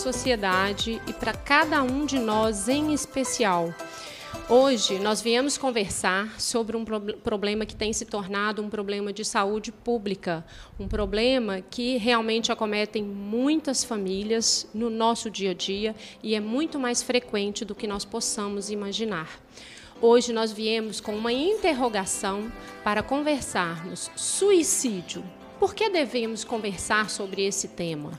sociedade e para cada um de nós em especial. Hoje nós viemos conversar sobre um problema que tem se tornado um problema de saúde pública, um problema que realmente acomete muitas famílias no nosso dia a dia e é muito mais frequente do que nós possamos imaginar. Hoje nós viemos com uma interrogação para conversarmos suicídio. Por que devemos conversar sobre esse tema?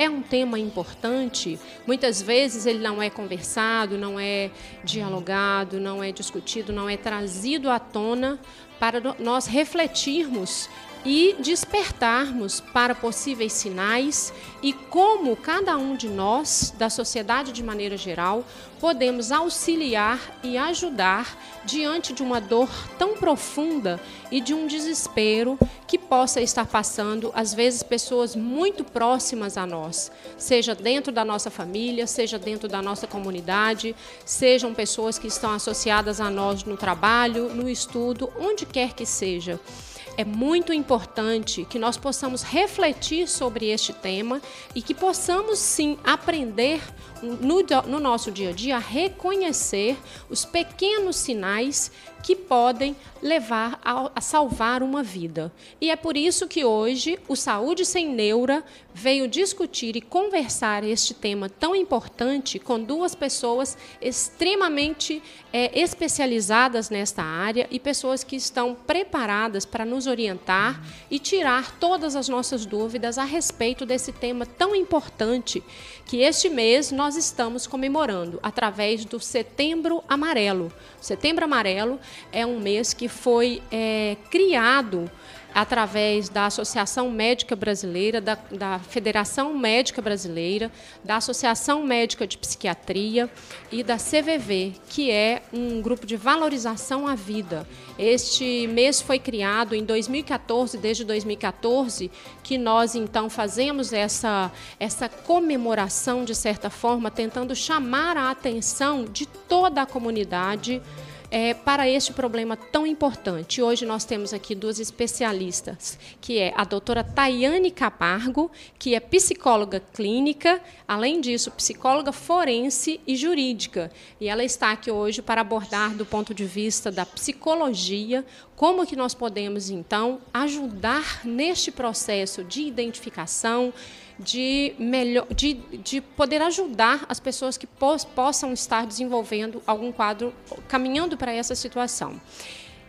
É um tema importante, muitas vezes ele não é conversado, não é dialogado, não é discutido, não é trazido à tona para nós refletirmos e despertarmos para possíveis sinais e como cada um de nós, da sociedade de maneira geral, podemos auxiliar e ajudar diante de uma dor tão profunda e de um desespero que possa estar passando, às vezes, pessoas muito próximas a nós, seja dentro da nossa família, seja dentro da nossa comunidade, sejam pessoas que estão associadas a nós no trabalho, no estudo, onde quer que seja é muito importante que nós possamos refletir sobre este tema e que possamos sim aprender no, no nosso dia a dia reconhecer os pequenos sinais que podem levar a, a, salvar uma vida. E é por isso que hoje o Saúde Sem Neura veio discutir e conversar este tema tão importante com duas pessoas extremamente é, especializadas nesta área e pessoas que estão preparadas para nos orientar e tirar todas as nossas dúvidas a respeito desse tema tão importante que este mês nós estamos comemorando através do Setembro Amarelo. Setembro Amarelo é um mês que foi é, criado através da Associação Médica Brasileira, da, da, Federação Médica Brasileira, da Associação Médica de Psiquiatria e da CVV, que é um grupo de valorização à vida. Este mês foi criado em 2014, desde 2014, que nós então fazemos essa, essa comemoração, de certa forma, tentando chamar a atenção de toda a comunidade é, para este problema tão importante. Hoje nós temos aqui duas especialistas, que é a doutora Tayane Capargo, que é psicóloga clínica, além disso, psicóloga forense e jurídica. E ela está aqui hoje para abordar do ponto de vista da psicologia como que nós podemos então ajudar neste processo de identificação, de, melhor, de, de poder ajudar as pessoas que possam estar desenvolvendo algum quadro, caminhando para essa situação.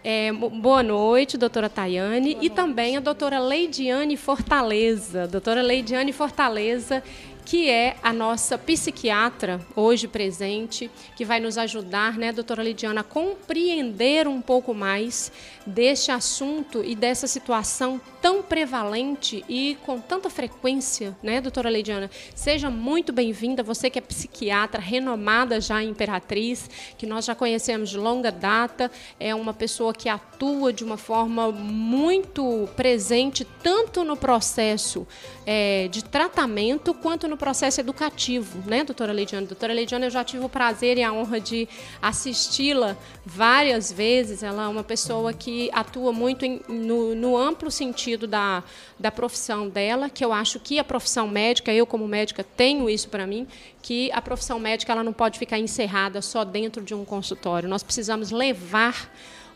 É, boa noite, doutora Tayane, boa e noite. também a doutora Leidiane Fortaleza. Doutora Leidiane Fortaleza, que é a nossa psiquiatra hoje presente, que vai nos ajudar, né, doutora Lidiana, a compreender um pouco mais deste assunto e dessa situação tão prevalente e com tanta frequência, né, doutora Lidiana? Seja muito bem-vinda, você que é psiquiatra renomada já em Imperatriz, que nós já conhecemos de longa data, é uma pessoa que atua de uma forma muito presente, tanto no processo é, de tratamento quanto no processo educativo, né, doutora Leidiana? Doutora Leidiana, eu já tive o prazer e a honra de assisti-la várias vezes. Ela é uma pessoa que atua muito em, no, no, amplo sentido da, da profissão dela, que eu acho que a profissão médica, eu como médica tenho isso para mim, que a profissão médica ela não pode ficar encerrada só dentro de um consultório. Nós precisamos levar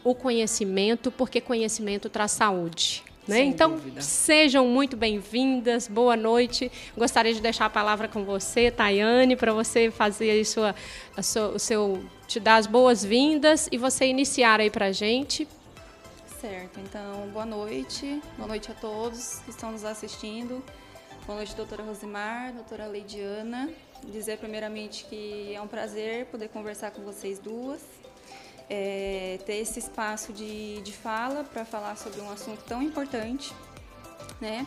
o conhecimento, porque conhecimento traz saúde. Né? Então, dúvida. sejam muito bem-vindas, boa noite. Gostaria de deixar a palavra com você, Tayane, para você fazer aí sua, sua, o seu, te dar as boas-vindas e você iniciar aí para a gente. Certo, então, boa noite, boa noite a todos que estão nos assistindo. Boa noite, doutora Rosimar, doutora Leidiana. Dizer primeiramente que é um prazer poder conversar com vocês duas é, ter esse espaço de, de fala para falar sobre um assunto tão importante, né?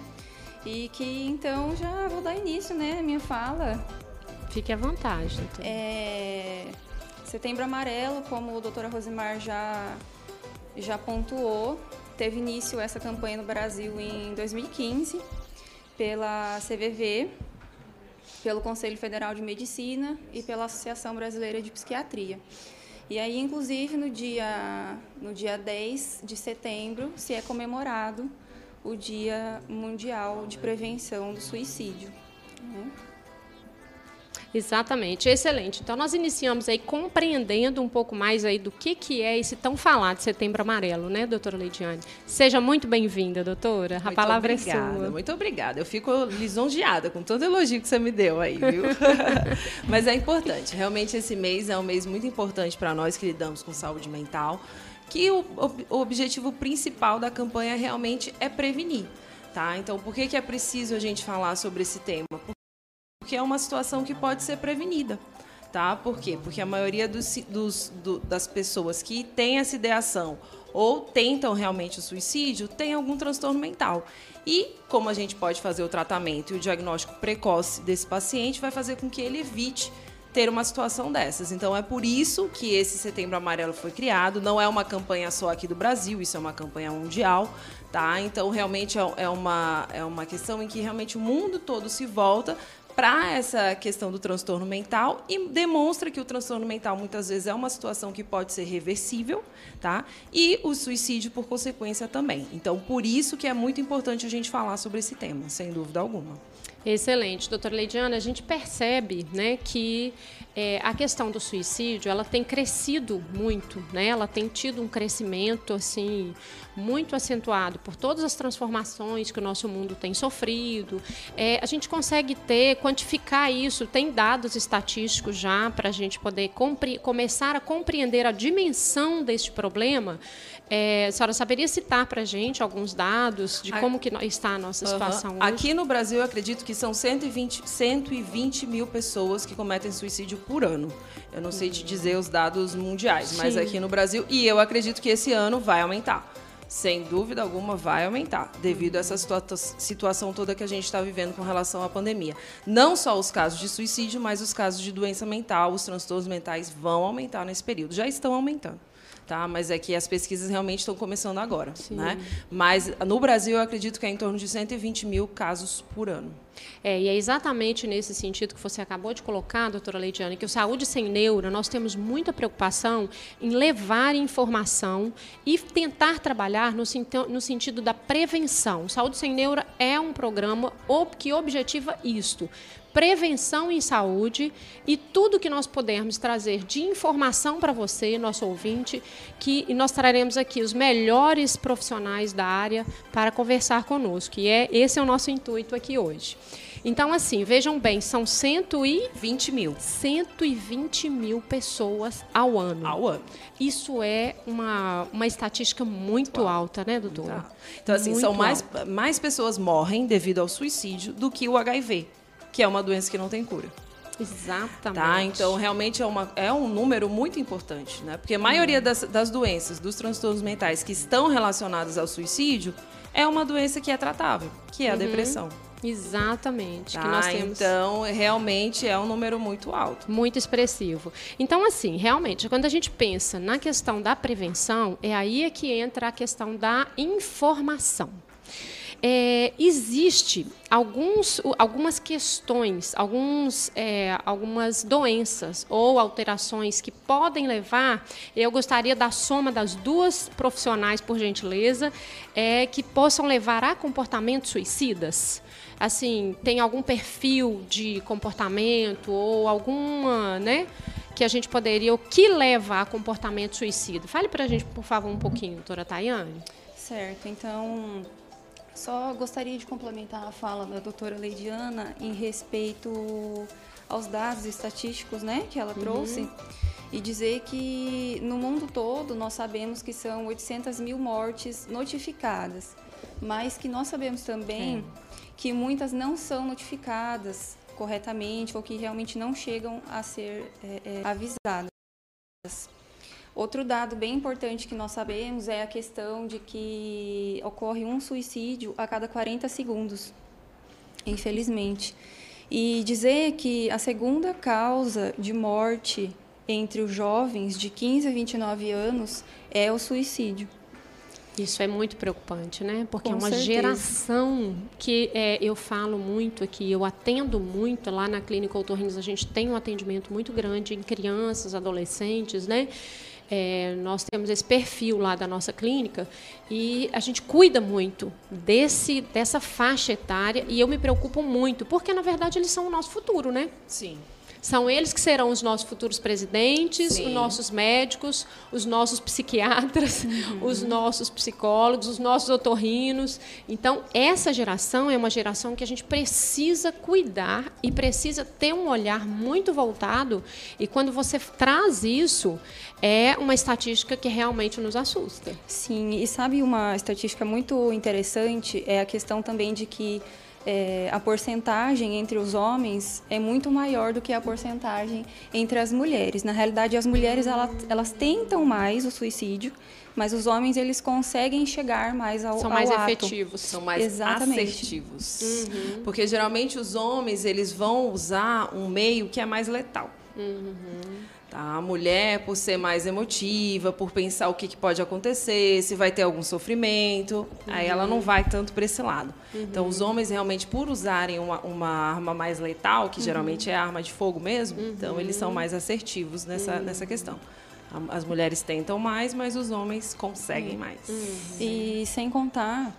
E que então já vou dar início, né, à minha fala. Fique à vontade, doutora. É, Setembro Amarelo, como a doutora Rosimar já, já pontuou, teve início essa campanha no Brasil em 2015 pela CVV, pelo Conselho Federal de Medicina e pela Associação Brasileira de Psiquiatria. E aí, inclusive, no dia, no dia 10 de setembro, se é comemorado o Dia Mundial de Prevenção do Suicídio. Né? Exatamente, excelente. Então nós iniciamos aí compreendendo um pouco mais aí do que, que é esse tão falado Setembro Amarelo, né, doutora Leidiane? Seja muito bem-vinda, doutora. A muito palavra obrigada, é sua. Muito obrigada. Eu fico lisonjeada com todo elogio que você me deu aí, viu? Mas é importante. Realmente esse mês é um mês muito importante para nós que lidamos com saúde mental, que o, o objetivo principal da campanha realmente é prevenir. Tá? Então, por que, que é preciso a gente falar sobre esse tema? Porque é uma situação que pode ser prevenida. Tá? Por quê? Porque a maioria dos, dos, do, das pessoas que têm essa ideação ou tentam realmente o suicídio tem algum transtorno mental. E como a gente pode fazer o tratamento e o diagnóstico precoce desse paciente, vai fazer com que ele evite ter uma situação dessas. Então é por isso que esse Setembro Amarelo foi criado. Não é uma campanha só aqui do Brasil, isso é uma campanha mundial. Tá? Então, realmente é, é uma, é uma questão em que realmente o mundo todo se volta para essa questão do transtorno mental e demonstra que o transtorno mental muitas vezes é uma situação que pode ser reversível, tá? E o suicídio por consequência também. Então, por isso que é muito importante a gente falar sobre esse tema, sem dúvida alguma. Excelente, doutora Leidiana. A gente percebe né, que é, a questão do suicídio ela tem crescido muito, né? ela tem tido um crescimento assim muito acentuado por todas as transformações que o nosso mundo tem sofrido. É, a gente consegue ter, quantificar isso, tem dados estatísticos já para a gente poder começar a compreender a dimensão deste problema. É, a senhora saberia citar para a gente alguns dados de como que está a nossa situação uhum. Aqui no Brasil, eu acredito que são 120, 120 mil pessoas que cometem suicídio por ano. Eu não sei te dizer os dados mundiais, Sim. mas aqui no Brasil, e eu acredito que esse ano vai aumentar sem dúvida alguma, vai aumentar, devido a essa situa situação toda que a gente está vivendo com relação à pandemia. Não só os casos de suicídio, mas os casos de doença mental, os transtornos mentais vão aumentar nesse período, já estão aumentando tá? Mas é que as pesquisas realmente estão começando agora, Sim. né? Mas no Brasil eu acredito que é em torno de 120 mil casos por ano. É, e é exatamente nesse sentido que você acabou de colocar, doutora Leidiane, que o Saúde Sem Neuro, nós temos muita preocupação em levar informação e tentar trabalhar no, no sentido da prevenção. O Saúde Sem Neuro é um programa que objetiva isto, prevenção em saúde e tudo que nós pudermos trazer de informação para você, nosso ouvinte, que nós traremos aqui os melhores profissionais da área para conversar conosco. E é esse é o nosso intuito aqui hoje. Então, assim, vejam bem, são 120 mil. 120 mil pessoas ao ano. Ao ano. Isso é uma, uma estatística muito Uau. alta, né, doutora? Então, assim, muito são mais, mais pessoas morrem devido ao suicídio do que o HIV que é uma doença que não tem cura. Exatamente. Tá? Então, realmente é, uma, é um número muito importante, né? Porque a maioria das, das doenças, dos transtornos mentais que estão relacionados ao suicídio, é uma doença que é tratável, que é a uhum. depressão. Exatamente. Tá, que nós temos... Então, realmente é um número muito alto. Muito expressivo. Então, assim, realmente, quando a gente pensa na questão da prevenção, é aí é que entra a questão da informação. É, existe alguns, algumas questões, alguns, é, algumas doenças ou alterações que podem levar. Eu gostaria da soma das duas profissionais, por gentileza, é, que possam levar a comportamentos suicidas. Assim, tem algum perfil de comportamento ou alguma, né? que a gente poderia, o que leva a comportamento suicida? Fale para a gente, por favor, um pouquinho, doutora Tayane. Certo, então só gostaria de complementar a fala da doutora Leidiana em respeito aos dados estatísticos né, que ela uhum. trouxe uhum. e dizer que no mundo todo nós sabemos que são 800 mil mortes notificadas, mas que nós sabemos também é. que muitas não são notificadas corretamente ou que realmente não chegam a ser é, é, avisadas. Outro dado bem importante que nós sabemos é a questão de que ocorre um suicídio a cada 40 segundos, infelizmente. E dizer que a segunda causa de morte entre os jovens de 15 a 29 anos é o suicídio. Isso é muito preocupante, né? Porque Com é uma certeza. geração que é, eu falo muito aqui, eu atendo muito lá na Clínica Outorrines, a gente tem um atendimento muito grande em crianças, adolescentes, né? É, nós temos esse perfil lá da nossa clínica e a gente cuida muito desse, dessa faixa etária e eu me preocupo muito, porque na verdade eles são o nosso futuro, né? Sim. São eles que serão os nossos futuros presidentes, Sim. os nossos médicos, os nossos psiquiatras, uhum. os nossos psicólogos, os nossos otorrinos. Então, essa geração é uma geração que a gente precisa cuidar e precisa ter um olhar muito voltado. E quando você traz isso, é uma estatística que realmente nos assusta. Sim, e sabe uma estatística muito interessante? É a questão também de que é, a porcentagem entre os homens é muito maior do que a porcentagem entre as mulheres. Na realidade, as mulheres elas, elas tentam mais o suicídio, mas os homens eles conseguem chegar mais ao são mais ao efetivos, são mais Exatamente. assertivos, uhum. porque geralmente os homens eles vão usar um meio que é mais letal. Uhum. Tá? A mulher, por ser mais emotiva, por pensar o que, que pode acontecer, se vai ter algum sofrimento, uhum. aí ela não vai tanto para esse lado. Uhum. Então, os homens, realmente, por usarem uma, uma arma mais letal, que uhum. geralmente é arma de fogo mesmo, então eles são mais assertivos nessa, nessa questão. As mulheres tentam mais, mas os homens conseguem mais. E sem contar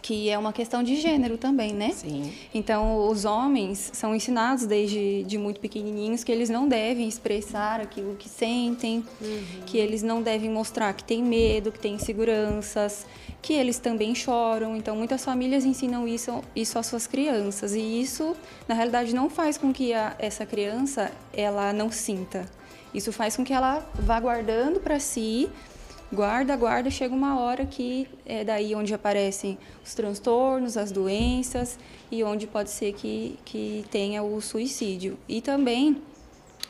que é uma questão de gênero também, né? Sim. Então, os homens são ensinados desde de muito pequenininhos que eles não devem expressar aquilo que sentem, uhum. que eles não devem mostrar que têm medo, que têm inseguranças, que eles também choram. Então, muitas famílias ensinam isso, isso às suas crianças e isso, na realidade, não faz com que a, essa criança ela não sinta. Isso faz com que ela vá guardando para si guarda, guarda, chega uma hora que é daí onde aparecem os transtornos, as doenças e onde pode ser que, que tenha o suicídio. E também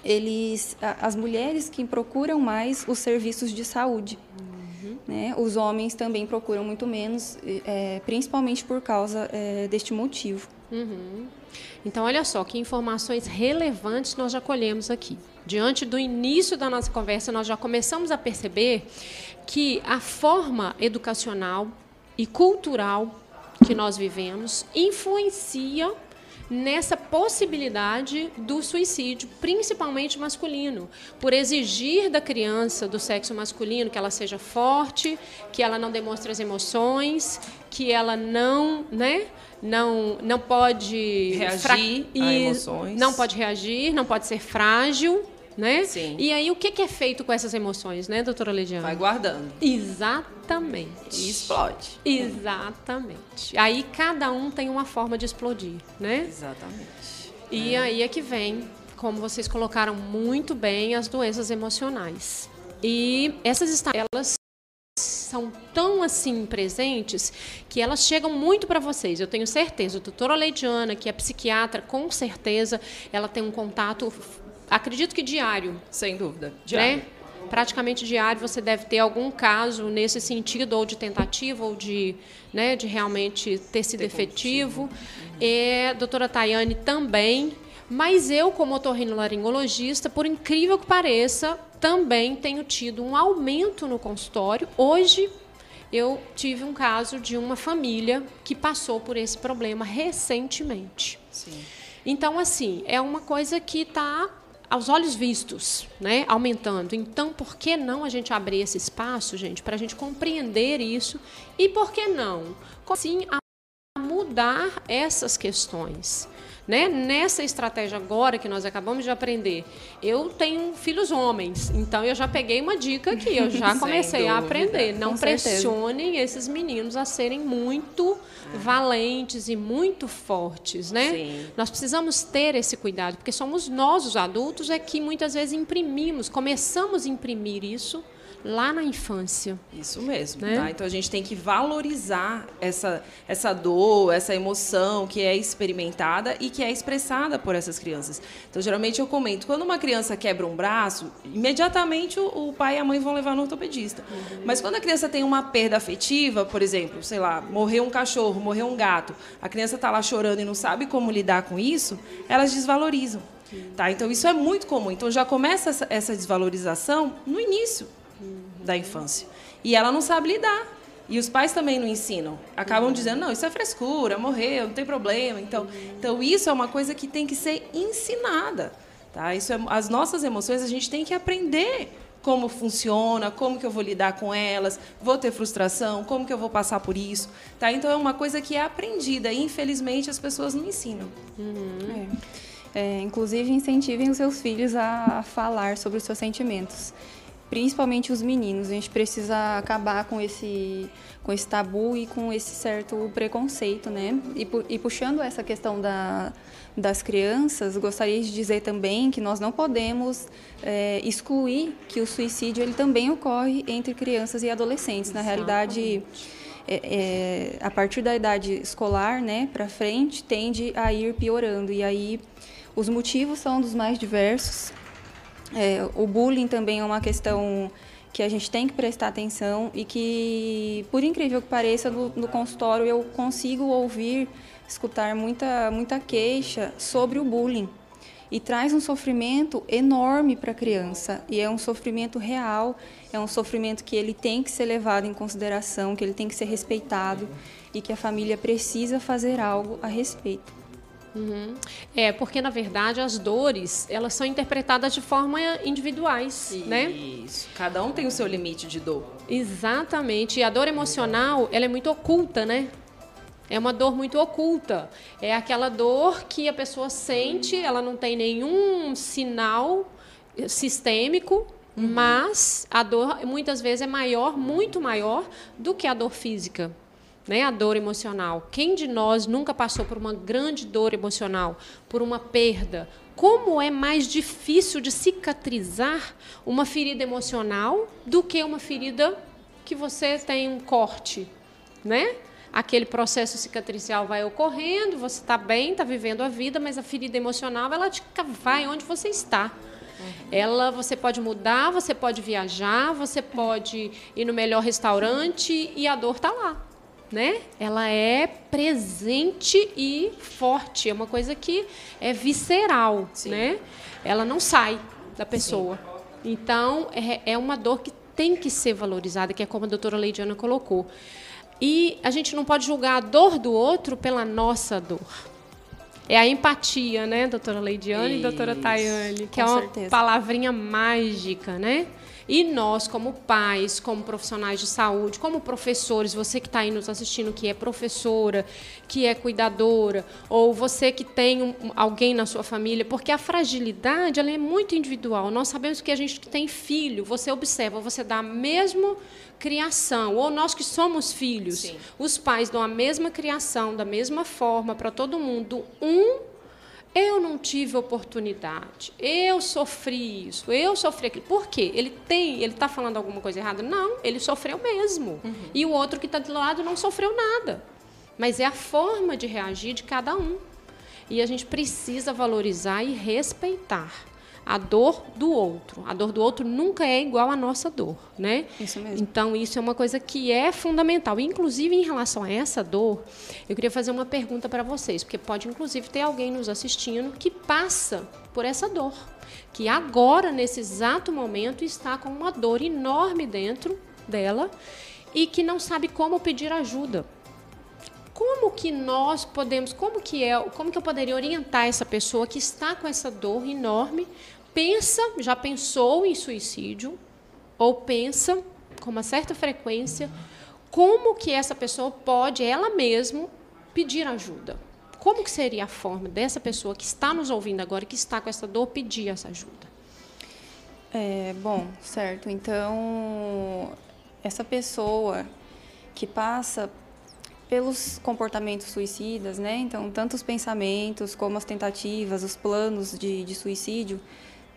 eles, as mulheres que procuram mais os serviços de saúde. Uhum. Né? Os homens também procuram muito menos, é, principalmente por causa é, deste motivo. Uhum. Então, olha só que informações relevantes nós já colhemos aqui. Diante do início da nossa conversa, nós já começamos a perceber que a forma educacional e cultural que nós vivemos influencia nessa possibilidade do suicídio, principalmente masculino, por exigir da criança do sexo masculino que ela seja forte, que ela não demonstre as emoções, que ela não, né, não não pode reagir a emoções, não pode reagir, não pode ser frágil, né? Sim. E aí o que, que é feito com essas emoções, né, doutora Lediana? Vai guardando. Exatamente. E explode. Exatamente. Aí cada um tem uma forma de explodir, né? Exatamente. E é. aí é que vem, como vocês colocaram muito bem, as doenças emocionais. E essas elas são tão assim presentes que elas chegam muito para vocês. Eu tenho certeza. A doutora Leidiana, que é psiquiatra, com certeza ela tem um contato acredito que diário. Sem dúvida. Diário. Né? Praticamente diário você deve ter algum caso nesse sentido, ou de tentativa, ou de, né, de realmente ter sido ter efetivo. Uhum. É, doutora Tayane também. Mas eu, como otorrinolaringologista, por incrível que pareça, também tenho tido um aumento no consultório. Hoje, eu tive um caso de uma família que passou por esse problema recentemente. Sim. Então, assim, é uma coisa que está aos olhos vistos, né, aumentando. Então, por que não a gente abrir esse espaço, gente, para a gente compreender isso e por que não, sim, a mudar essas questões? Né? Nessa estratégia agora que nós acabamos de aprender, eu tenho filhos homens, então eu já peguei uma dica que eu já comecei a aprender. Não pressionem esses meninos a serem muito valentes e muito fortes, né? Sim. Nós precisamos ter esse cuidado, porque somos nós, os adultos, é que muitas vezes imprimimos, começamos a imprimir isso lá na infância. Isso mesmo. Né? Tá? Então a gente tem que valorizar essa, essa dor, essa emoção que é experimentada e que é expressada por essas crianças. Então geralmente eu comento, quando uma criança quebra um braço, imediatamente o, o pai e a mãe vão levar no ortopedista. Uhum. Mas quando a criança tem uma perda afetiva, por exemplo, sei lá, morreu um cachorro, morreu um gato, a criança está lá chorando e não sabe como lidar com isso, elas desvalorizam. Tá? Então, isso é muito comum. Então, já começa essa, essa desvalorização no início da infância. E ela não sabe lidar. E os pais também não ensinam. Acabam dizendo, não, isso é frescura, morreu, não tem problema. Então, então isso é uma coisa que tem que ser ensinada. Tá? Isso é, as nossas emoções a gente tem que aprender como funciona, como que eu vou lidar com elas, vou ter frustração, como que eu vou passar por isso. Tá? Então é uma coisa que é aprendida e infelizmente as pessoas não ensinam. Uhum. É. É, inclusive, incentivem os seus filhos a falar sobre os seus sentimentos, principalmente os meninos. A gente precisa acabar com esse, com esse tabu e com esse certo preconceito, né? E, e puxando essa questão da, das crianças, gostaria de dizer também que nós não podemos é, excluir que o suicídio ele também ocorre entre crianças e adolescentes. Na realidade, é, é, a partir da idade escolar, né, para frente, tende a ir piorando. E aí os motivos são dos mais diversos. É, o bullying também é uma questão que a gente tem que prestar atenção e que, por incrível que pareça, no, no consultório eu consigo ouvir escutar muita, muita queixa sobre o bullying e traz um sofrimento enorme para a criança e é um sofrimento real, é um sofrimento que ele tem que ser levado em consideração, que ele tem que ser respeitado e que a família precisa fazer algo a respeito. Uhum. É, porque na verdade as dores, elas são interpretadas de forma individuais, Isso. né? Isso. Cada um tem o seu limite de dor. Exatamente. E a dor emocional, ela é muito oculta, né? É uma dor muito oculta. É aquela dor que a pessoa sente, ela não tem nenhum sinal sistêmico, uhum. mas a dor muitas vezes é maior, muito maior do que a dor física. Né, a dor emocional. Quem de nós nunca passou por uma grande dor emocional, por uma perda? Como é mais difícil de cicatrizar uma ferida emocional do que uma ferida que você tem um corte, né? aquele processo cicatricial vai ocorrendo, você está bem, está vivendo a vida, mas a ferida emocional ela te vai onde você está. Ela, você pode mudar, você pode viajar, você pode ir no melhor restaurante e a dor está lá, né? Ela é presente e forte, é uma coisa que é visceral, Sim. né? Ela não sai da pessoa. Sim. Então é, é uma dor que tem que ser valorizada, que é como a doutora Leidiana colocou. E a gente não pode julgar a dor do outro pela nossa dor. É a empatia, né, doutora Leidiane e doutora Tayane, que é uma certeza. palavrinha mágica, né? E nós, como pais, como profissionais de saúde, como professores, você que está aí nos assistindo, que é professora, que é cuidadora, ou você que tem um, alguém na sua família, porque a fragilidade ela é muito individual. Nós sabemos que a gente que tem filho, você observa, você dá mesmo criação, ou nós que somos filhos, Sim. os pais dão a mesma criação, da mesma forma para todo mundo. Um eu não tive oportunidade, eu sofri isso, eu sofri aquilo. Por quê? Ele tem, ele está falando alguma coisa errada? Não, ele sofreu mesmo. Uhum. E o outro que está do lado não sofreu nada. Mas é a forma de reagir de cada um. E a gente precisa valorizar e respeitar a dor do outro. A dor do outro nunca é igual à nossa dor, né? Isso mesmo. Então, isso é uma coisa que é fundamental. Inclusive, em relação a essa dor, eu queria fazer uma pergunta para vocês, porque pode, inclusive, ter alguém nos assistindo que passa por essa dor, que agora, nesse exato momento, está com uma dor enorme dentro dela e que não sabe como pedir ajuda como que nós podemos, como que é, como que eu poderia orientar essa pessoa que está com essa dor enorme pensa, já pensou em suicídio, ou pensa com uma certa frequência, como que essa pessoa pode, ela mesma, pedir ajuda? Como que seria a forma dessa pessoa que está nos ouvindo agora, que está com essa dor, pedir essa ajuda? É, bom, certo. Então, essa pessoa que passa pelos comportamentos suicidas, né? Então, tanto os pensamentos como as tentativas, os planos de, de suicídio,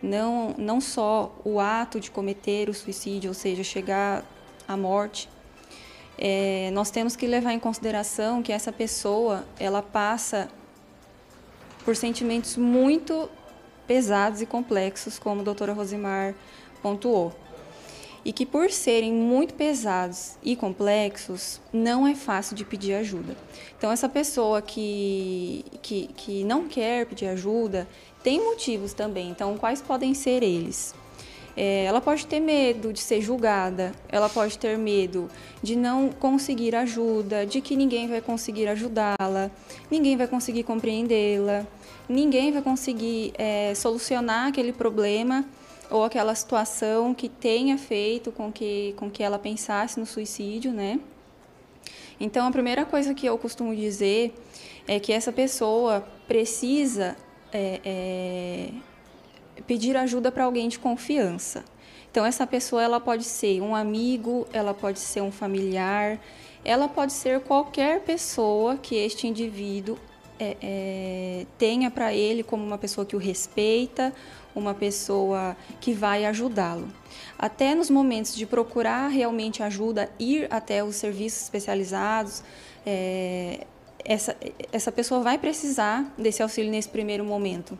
não, não só o ato de cometer o suicídio, ou seja, chegar à morte, é, nós temos que levar em consideração que essa pessoa ela passa por sentimentos muito pesados e complexos, como a doutora Rosimar pontuou. E que por serem muito pesados e complexos, não é fácil de pedir ajuda. Então, essa pessoa que, que, que não quer pedir ajuda, tem motivos também, então quais podem ser eles? É, ela pode ter medo de ser julgada, ela pode ter medo de não conseguir ajuda, de que ninguém vai conseguir ajudá-la, ninguém vai conseguir compreendê-la, ninguém vai conseguir é, solucionar aquele problema ou aquela situação que tenha feito com que, com que ela pensasse no suicídio, né? Então, a primeira coisa que eu costumo dizer é que essa pessoa precisa é, é, pedir ajuda para alguém de confiança. Então essa pessoa ela pode ser um amigo, ela pode ser um familiar, ela pode ser qualquer pessoa que este indivíduo é, é, tenha para ele como uma pessoa que o respeita, uma pessoa que vai ajudá-lo. Até nos momentos de procurar realmente ajuda, ir até os serviços especializados, é, essa, essa pessoa vai precisar desse auxílio nesse primeiro momento.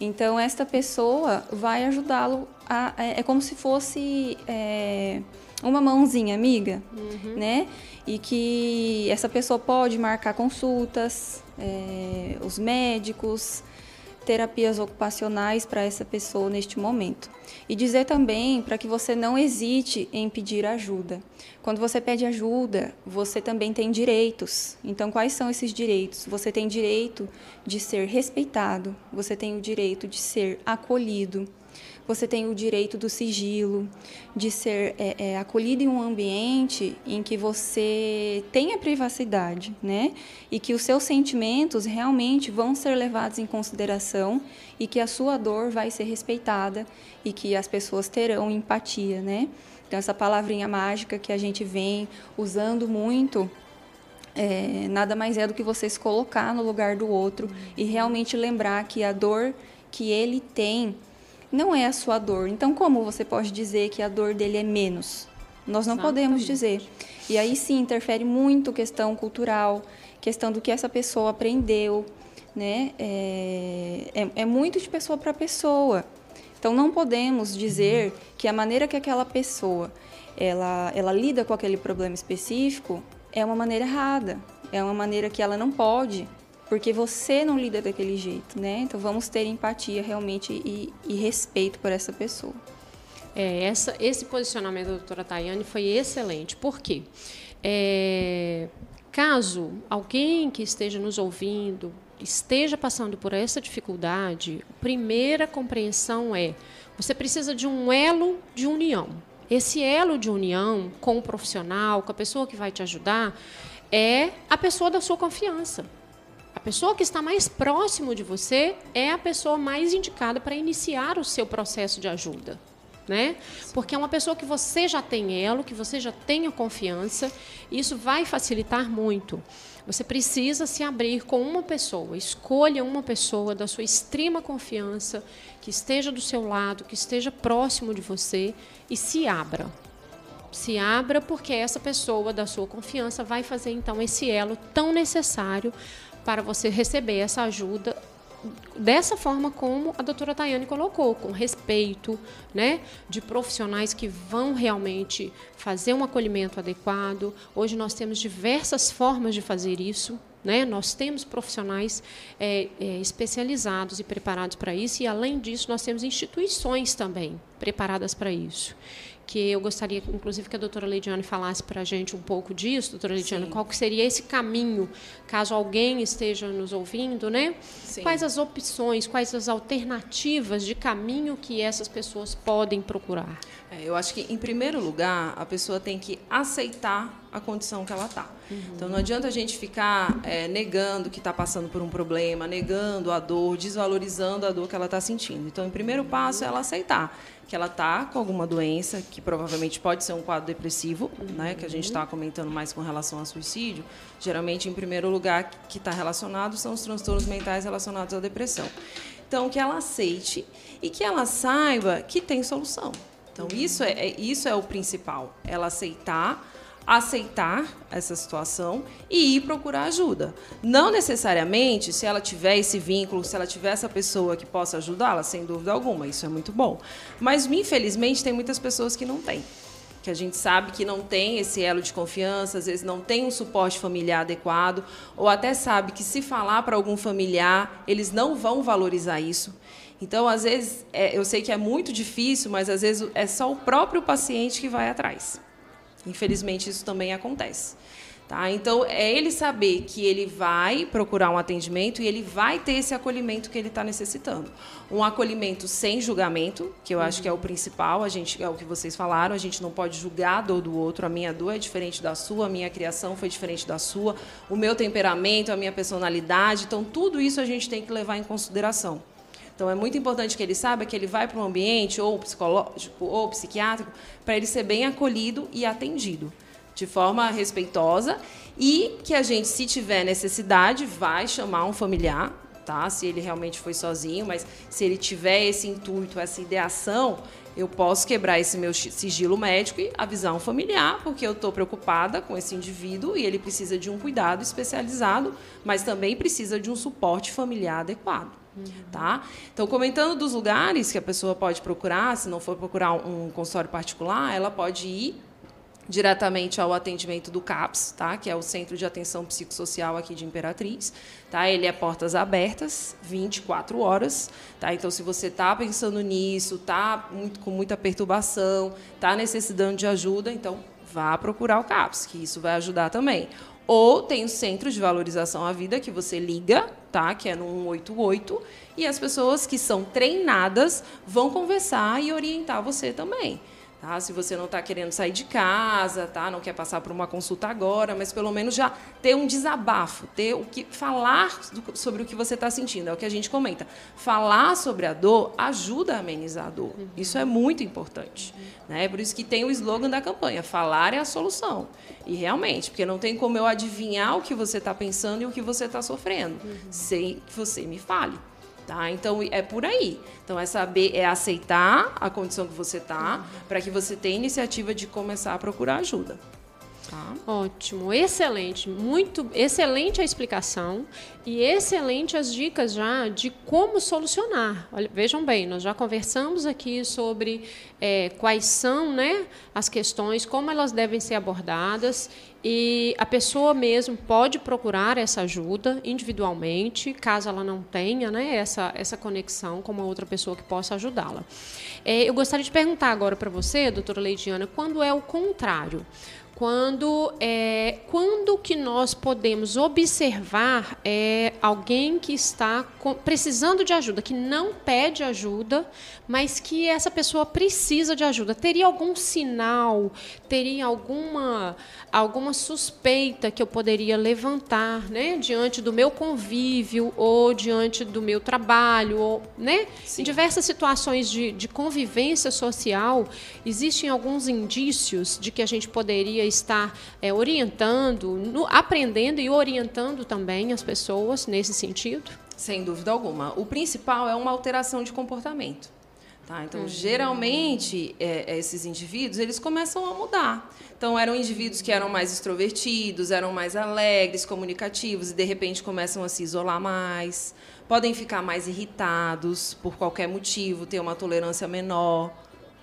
Então, esta pessoa vai ajudá-lo a. É, é, como se fosse é, uma mãozinha amiga, uhum. né? E que essa pessoa pode marcar consultas, é, os médicos, terapias ocupacionais para essa pessoa neste momento. E dizer também para que você não hesite em pedir ajuda. Quando você pede ajuda, você também tem direitos. Então, quais são esses direitos? Você tem direito de ser respeitado, você tem o direito de ser acolhido você tem o direito do sigilo, de ser é, é, acolhido em um ambiente em que você tenha privacidade, né? E que os seus sentimentos realmente vão ser levados em consideração e que a sua dor vai ser respeitada e que as pessoas terão empatia, né? Então, essa palavrinha mágica que a gente vem usando muito é, nada mais é do que você se colocar no lugar do outro e realmente lembrar que a dor que ele tem não é a sua dor. Então, como você pode dizer que a dor dele é menos? Nós não Exatamente. podemos dizer. E aí sim interfere muito questão cultural, questão do que essa pessoa aprendeu, né? É, é, é muito de pessoa para pessoa. Então não podemos dizer que a maneira que aquela pessoa ela, ela lida com aquele problema específico é uma maneira errada, é uma maneira que ela não pode porque você não lida daquele jeito, né? Então vamos ter empatia realmente e, e respeito por essa pessoa. É, essa, esse posicionamento da doutora Tayane foi excelente. Por quê? É, caso alguém que esteja nos ouvindo esteja passando por essa dificuldade, a primeira compreensão é você precisa de um elo de união. Esse elo de união com o profissional, com a pessoa que vai te ajudar, é a pessoa da sua confiança. Pessoa que está mais próximo de você é a pessoa mais indicada para iniciar o seu processo de ajuda. Né? Porque é uma pessoa que você já tem elo, que você já tem a confiança, e isso vai facilitar muito. Você precisa se abrir com uma pessoa, escolha uma pessoa da sua extrema confiança, que esteja do seu lado, que esteja próximo de você e se abra. Se abra porque essa pessoa da sua confiança vai fazer então esse elo tão necessário para você receber essa ajuda dessa forma como a doutora Tayane colocou, com respeito, né, de profissionais que vão realmente fazer um acolhimento adequado. Hoje nós temos diversas formas de fazer isso, né? Nós temos profissionais é, é, especializados e preparados para isso, e além disso, nós temos instituições também preparadas para isso que eu gostaria, inclusive, que a doutora Leidiane falasse para a gente um pouco disso, doutora Leidiane, qual que seria esse caminho, caso alguém esteja nos ouvindo, né? Sim. Quais as opções, quais as alternativas de caminho que essas pessoas podem procurar? É, eu acho que, em primeiro lugar, a pessoa tem que aceitar a condição que ela está. Uhum. Então, não adianta a gente ficar é, negando que está passando por um problema, negando a dor, desvalorizando a dor que ela está sentindo. Então, o primeiro passo é ela aceitar que ela está com alguma doença, que provavelmente pode ser um quadro depressivo, uhum. né, que a gente está comentando mais com relação a suicídio. Geralmente, em primeiro lugar, que está relacionado são os transtornos mentais relacionados à depressão. Então, que ela aceite e que ela saiba que tem solução. Então, isso é, é isso é o principal. Ela aceitar aceitar essa situação e ir procurar ajuda. Não necessariamente se ela tiver esse vínculo, se ela tiver essa pessoa que possa ajudá-la, sem dúvida alguma, isso é muito bom. Mas infelizmente tem muitas pessoas que não têm. Que a gente sabe que não tem esse elo de confiança, às vezes não tem um suporte familiar adequado, ou até sabe que se falar para algum familiar, eles não vão valorizar isso. Então, às vezes, é, eu sei que é muito difícil, mas às vezes é só o próprio paciente que vai atrás. Infelizmente, isso também acontece. Tá? Então, é ele saber que ele vai procurar um atendimento e ele vai ter esse acolhimento que ele está necessitando. Um acolhimento sem julgamento, que eu acho que é o principal, a gente, é o que vocês falaram, a gente não pode julgar a dor do outro, a minha dor é diferente da sua, a minha criação foi diferente da sua, o meu temperamento, a minha personalidade, então tudo isso a gente tem que levar em consideração. Então, é muito importante que ele saiba que ele vai para um ambiente ou psicológico ou psiquiátrico para ele ser bem acolhido e atendido de forma respeitosa e que a gente, se tiver necessidade, vai chamar um familiar, tá? Se ele realmente foi sozinho, mas se ele tiver esse intuito, essa ideação, eu posso quebrar esse meu sigilo médico e avisar um familiar, porque eu estou preocupada com esse indivíduo e ele precisa de um cuidado especializado, mas também precisa de um suporte familiar adequado. Tá? Então, comentando dos lugares que a pessoa pode procurar, se não for procurar um consultório particular, ela pode ir diretamente ao atendimento do CAPS, tá? que é o Centro de Atenção Psicossocial aqui de Imperatriz. Tá? Ele é portas abertas, 24 horas. Tá? Então, se você está pensando nisso, está com muita perturbação, está necessitando de ajuda, então vá procurar o CAPS, que isso vai ajudar também. Ou tem o Centro de Valorização à Vida, que você liga, tá? que é no 188, e as pessoas que são treinadas vão conversar e orientar você também. Tá? Se você não está querendo sair de casa, tá? não quer passar por uma consulta agora, mas pelo menos já ter um desabafo, ter o que falar sobre o que você está sentindo. É o que a gente comenta. Falar sobre a dor ajuda a amenizar a dor. Uhum. Isso é muito importante. Uhum. Né? Por isso que tem o slogan da campanha: falar é a solução. E realmente, porque não tem como eu adivinhar o que você está pensando e o que você está sofrendo, uhum. sem que você me fale. Tá? Então é por aí. Então é saber, é aceitar a condição que você está, para que você tenha iniciativa de começar a procurar ajuda. Tá. Ótimo, excelente, muito excelente a explicação e excelente as dicas já de como solucionar. Olha, vejam bem, nós já conversamos aqui sobre é, quais são né, as questões, como elas devem ser abordadas e a pessoa mesmo pode procurar essa ajuda individualmente, caso ela não tenha né, essa, essa conexão com uma outra pessoa que possa ajudá-la. É, eu gostaria de perguntar agora para você, doutora Leidiana, quando é o contrário? Quando é, quando que nós podemos observar é, alguém que está com, precisando de ajuda, que não pede ajuda, mas que essa pessoa precisa de ajuda. Teria algum sinal, teria alguma alguma suspeita que eu poderia levantar, né, diante do meu convívio ou diante do meu trabalho, ou, né, Sim. em diversas situações de, de convivência social, existem alguns indícios de que a gente poderia estar é, orientando, no, aprendendo e orientando também as pessoas nesse sentido? Sem dúvida alguma. O principal é uma alteração de comportamento. Tá? Então, uhum. geralmente, é, esses indivíduos eles começam a mudar. Então, eram indivíduos que eram mais extrovertidos, eram mais alegres, comunicativos, e de repente começam a se isolar mais, podem ficar mais irritados por qualquer motivo, ter uma tolerância menor.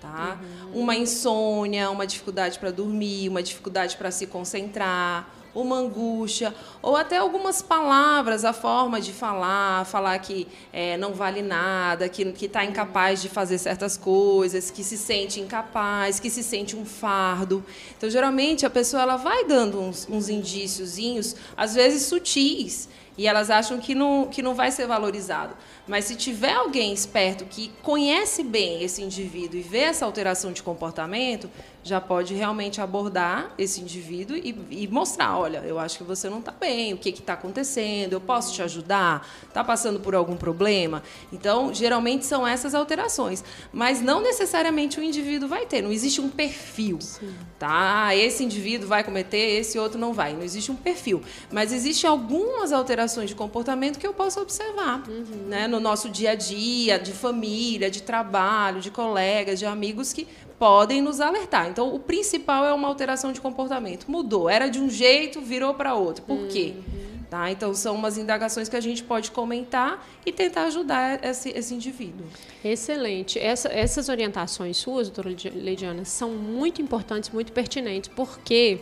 Tá? Uhum. Uma insônia, uma dificuldade para dormir, uma dificuldade para se concentrar, uma angústia, ou até algumas palavras, a forma de falar, falar que é, não vale nada, que está incapaz de fazer certas coisas, que se sente incapaz, que se sente um fardo. Então, geralmente, a pessoa ela vai dando uns, uns indíciozinhos, às vezes sutis, e elas acham que não, que não vai ser valorizado. Mas se tiver alguém esperto que conhece bem esse indivíduo e vê essa alteração de comportamento, já pode realmente abordar esse indivíduo e, e mostrar, olha, eu acho que você não está bem, o que está acontecendo, eu posso te ajudar, está passando por algum problema. Então, geralmente são essas alterações, mas não necessariamente o indivíduo vai ter. Não existe um perfil, Sim. tá? Ah, esse indivíduo vai cometer, esse outro não vai. Não existe um perfil, mas existem algumas alterações de comportamento que eu posso observar, uhum. né? No nosso dia a dia, de família, de trabalho, de colegas, de amigos que podem nos alertar. Então, o principal é uma alteração de comportamento. Mudou, era de um jeito, virou para outro. Por uhum. quê? Tá? Então, são umas indagações que a gente pode comentar e tentar ajudar esse, esse indivíduo. Excelente. Essa, essas orientações suas, doutora Leidiana, são muito importantes, muito pertinentes, porque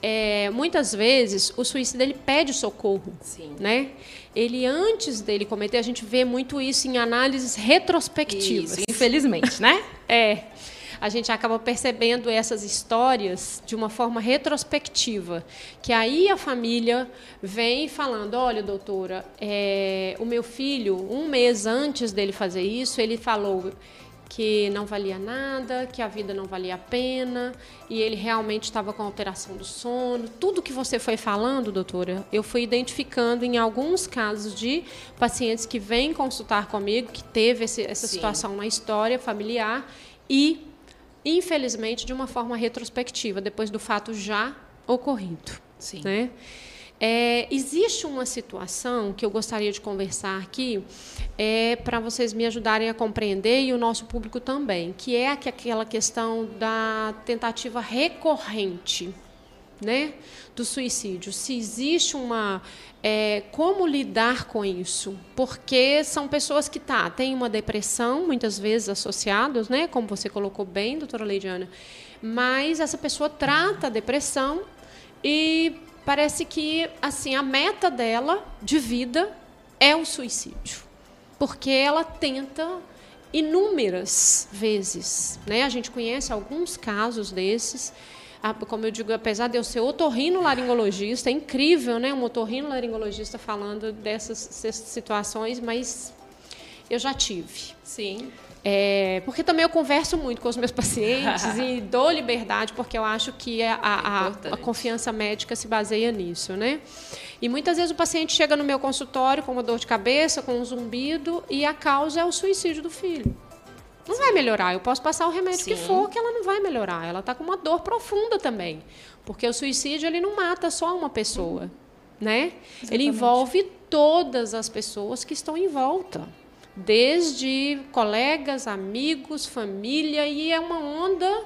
é, muitas vezes o suicida ele pede socorro, Sim. né? Ele antes dele cometer, a gente vê muito isso em análises retrospectivas. Isso, infelizmente, né? É. a gente acaba percebendo essas histórias de uma forma retrospectiva. Que aí a família vem falando: olha, doutora, é, o meu filho, um mês antes dele fazer isso, ele falou que não valia nada, que a vida não valia a pena, e ele realmente estava com alteração do sono. Tudo que você foi falando, doutora, eu fui identificando em alguns casos de pacientes que vêm consultar comigo, que teve esse, essa Sim. situação na história familiar e, infelizmente, de uma forma retrospectiva, depois do fato já ocorrido. Sim. Né? É, existe uma situação que eu gostaria de conversar aqui, é, para vocês me ajudarem a compreender e o nosso público também, que é aquela questão da tentativa recorrente né, do suicídio. Se existe uma. É, como lidar com isso? Porque são pessoas que tá, têm uma depressão, muitas vezes associados, né, como você colocou bem, doutora Leidiana, mas essa pessoa trata a depressão e parece que assim a meta dela de vida é o suicídio, porque ela tenta inúmeras vezes, né? A gente conhece alguns casos desses. Como eu digo, apesar de eu ser otorrino-laringologista, é incrível, né? Um otorrino-laringologista falando dessas situações, mas eu já tive. Sim. É, porque também eu converso muito com os meus pacientes e dou liberdade, porque eu acho que a, a, é a, confiança médica se baseia nisso, né? E muitas vezes o paciente chega no meu consultório com uma dor de cabeça, com um zumbido, e a causa é o suicídio do filho. Não Sim. vai melhorar. Eu posso passar o remédio Sim. que for, que ela não vai melhorar. Ela está com uma dor profunda também. Porque o suicídio ele não mata só uma pessoa, uhum. né? Ele envolve todas as pessoas que estão em volta desde colegas, amigos, família, e é uma onda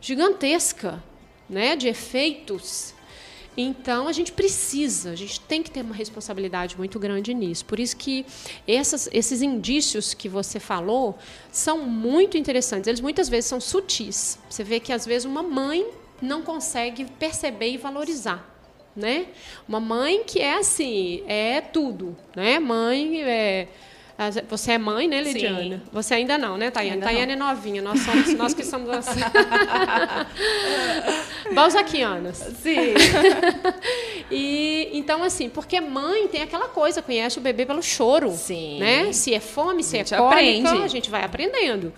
gigantesca né, de efeitos. Então, a gente precisa, a gente tem que ter uma responsabilidade muito grande nisso. Por isso que essas, esses indícios que você falou são muito interessantes. Eles muitas vezes são sutis. Você vê que, às vezes, uma mãe não consegue perceber e valorizar. Né? Uma mãe que é assim, é tudo. Né? Mãe é você é mãe, né, Lidiana? Sim. Você ainda não, né, Tayane? Ainda Tayane não. é novinha. Nós, somos, nós que somos as... balzaquianas. Sim. e, então, assim, porque mãe tem aquela coisa, conhece o bebê pelo choro. Sim. Né? Se é fome, se é cólica, a gente vai aprendendo.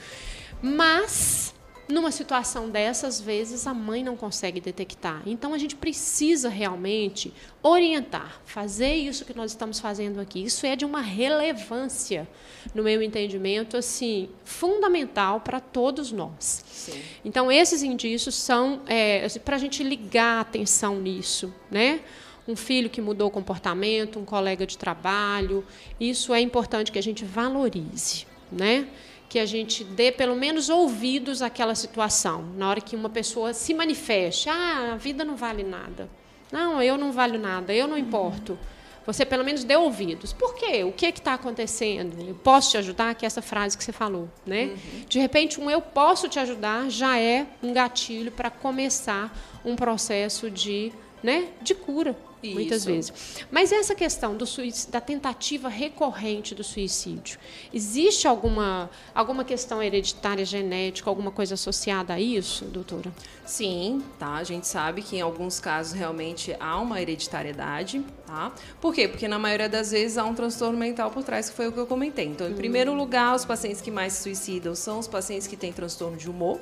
Mas numa situação dessas, vezes a mãe não consegue detectar. Então a gente precisa realmente orientar, fazer isso que nós estamos fazendo aqui. Isso é de uma relevância, no meu entendimento, assim, fundamental para todos nós. Sim. Então esses indícios são é, assim, para a gente ligar a atenção nisso, né? Um filho que mudou o comportamento, um colega de trabalho, isso é importante que a gente valorize, né? Que a gente dê pelo menos ouvidos àquela situação. Na hora que uma pessoa se manifeste, ah, a vida não vale nada. Não, eu não valho nada, eu não importo. Você pelo menos dê ouvidos. Por quê? O que é está acontecendo? Eu posso te ajudar? Que é essa frase que você falou, né? Uhum. De repente, um eu posso te ajudar já é um gatilho para começar um processo de, né, de cura isso. muitas vezes. Mas essa questão do da tentativa recorrente do suicídio, existe alguma, alguma questão hereditária, genética, alguma coisa associada a isso, doutora? Sim, tá. A gente sabe que em alguns casos realmente há uma hereditariedade, tá? Por quê? Porque na maioria das vezes há um transtorno mental por trás, que foi o que eu comentei. Então, em hum. primeiro lugar, os pacientes que mais se suicidam são os pacientes que têm transtorno de humor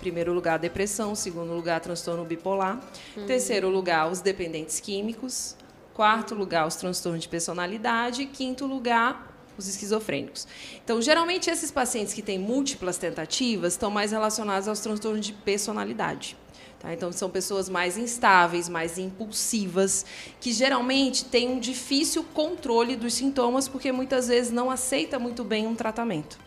primeiro lugar, depressão. Segundo lugar, transtorno bipolar. Uhum. Terceiro lugar, os dependentes químicos. Quarto lugar, os transtornos de personalidade. Quinto lugar, os esquizofrênicos. Então, geralmente, esses pacientes que têm múltiplas tentativas estão mais relacionados aos transtornos de personalidade. Tá? Então, são pessoas mais instáveis, mais impulsivas, que geralmente têm um difícil controle dos sintomas, porque muitas vezes não aceita muito bem um tratamento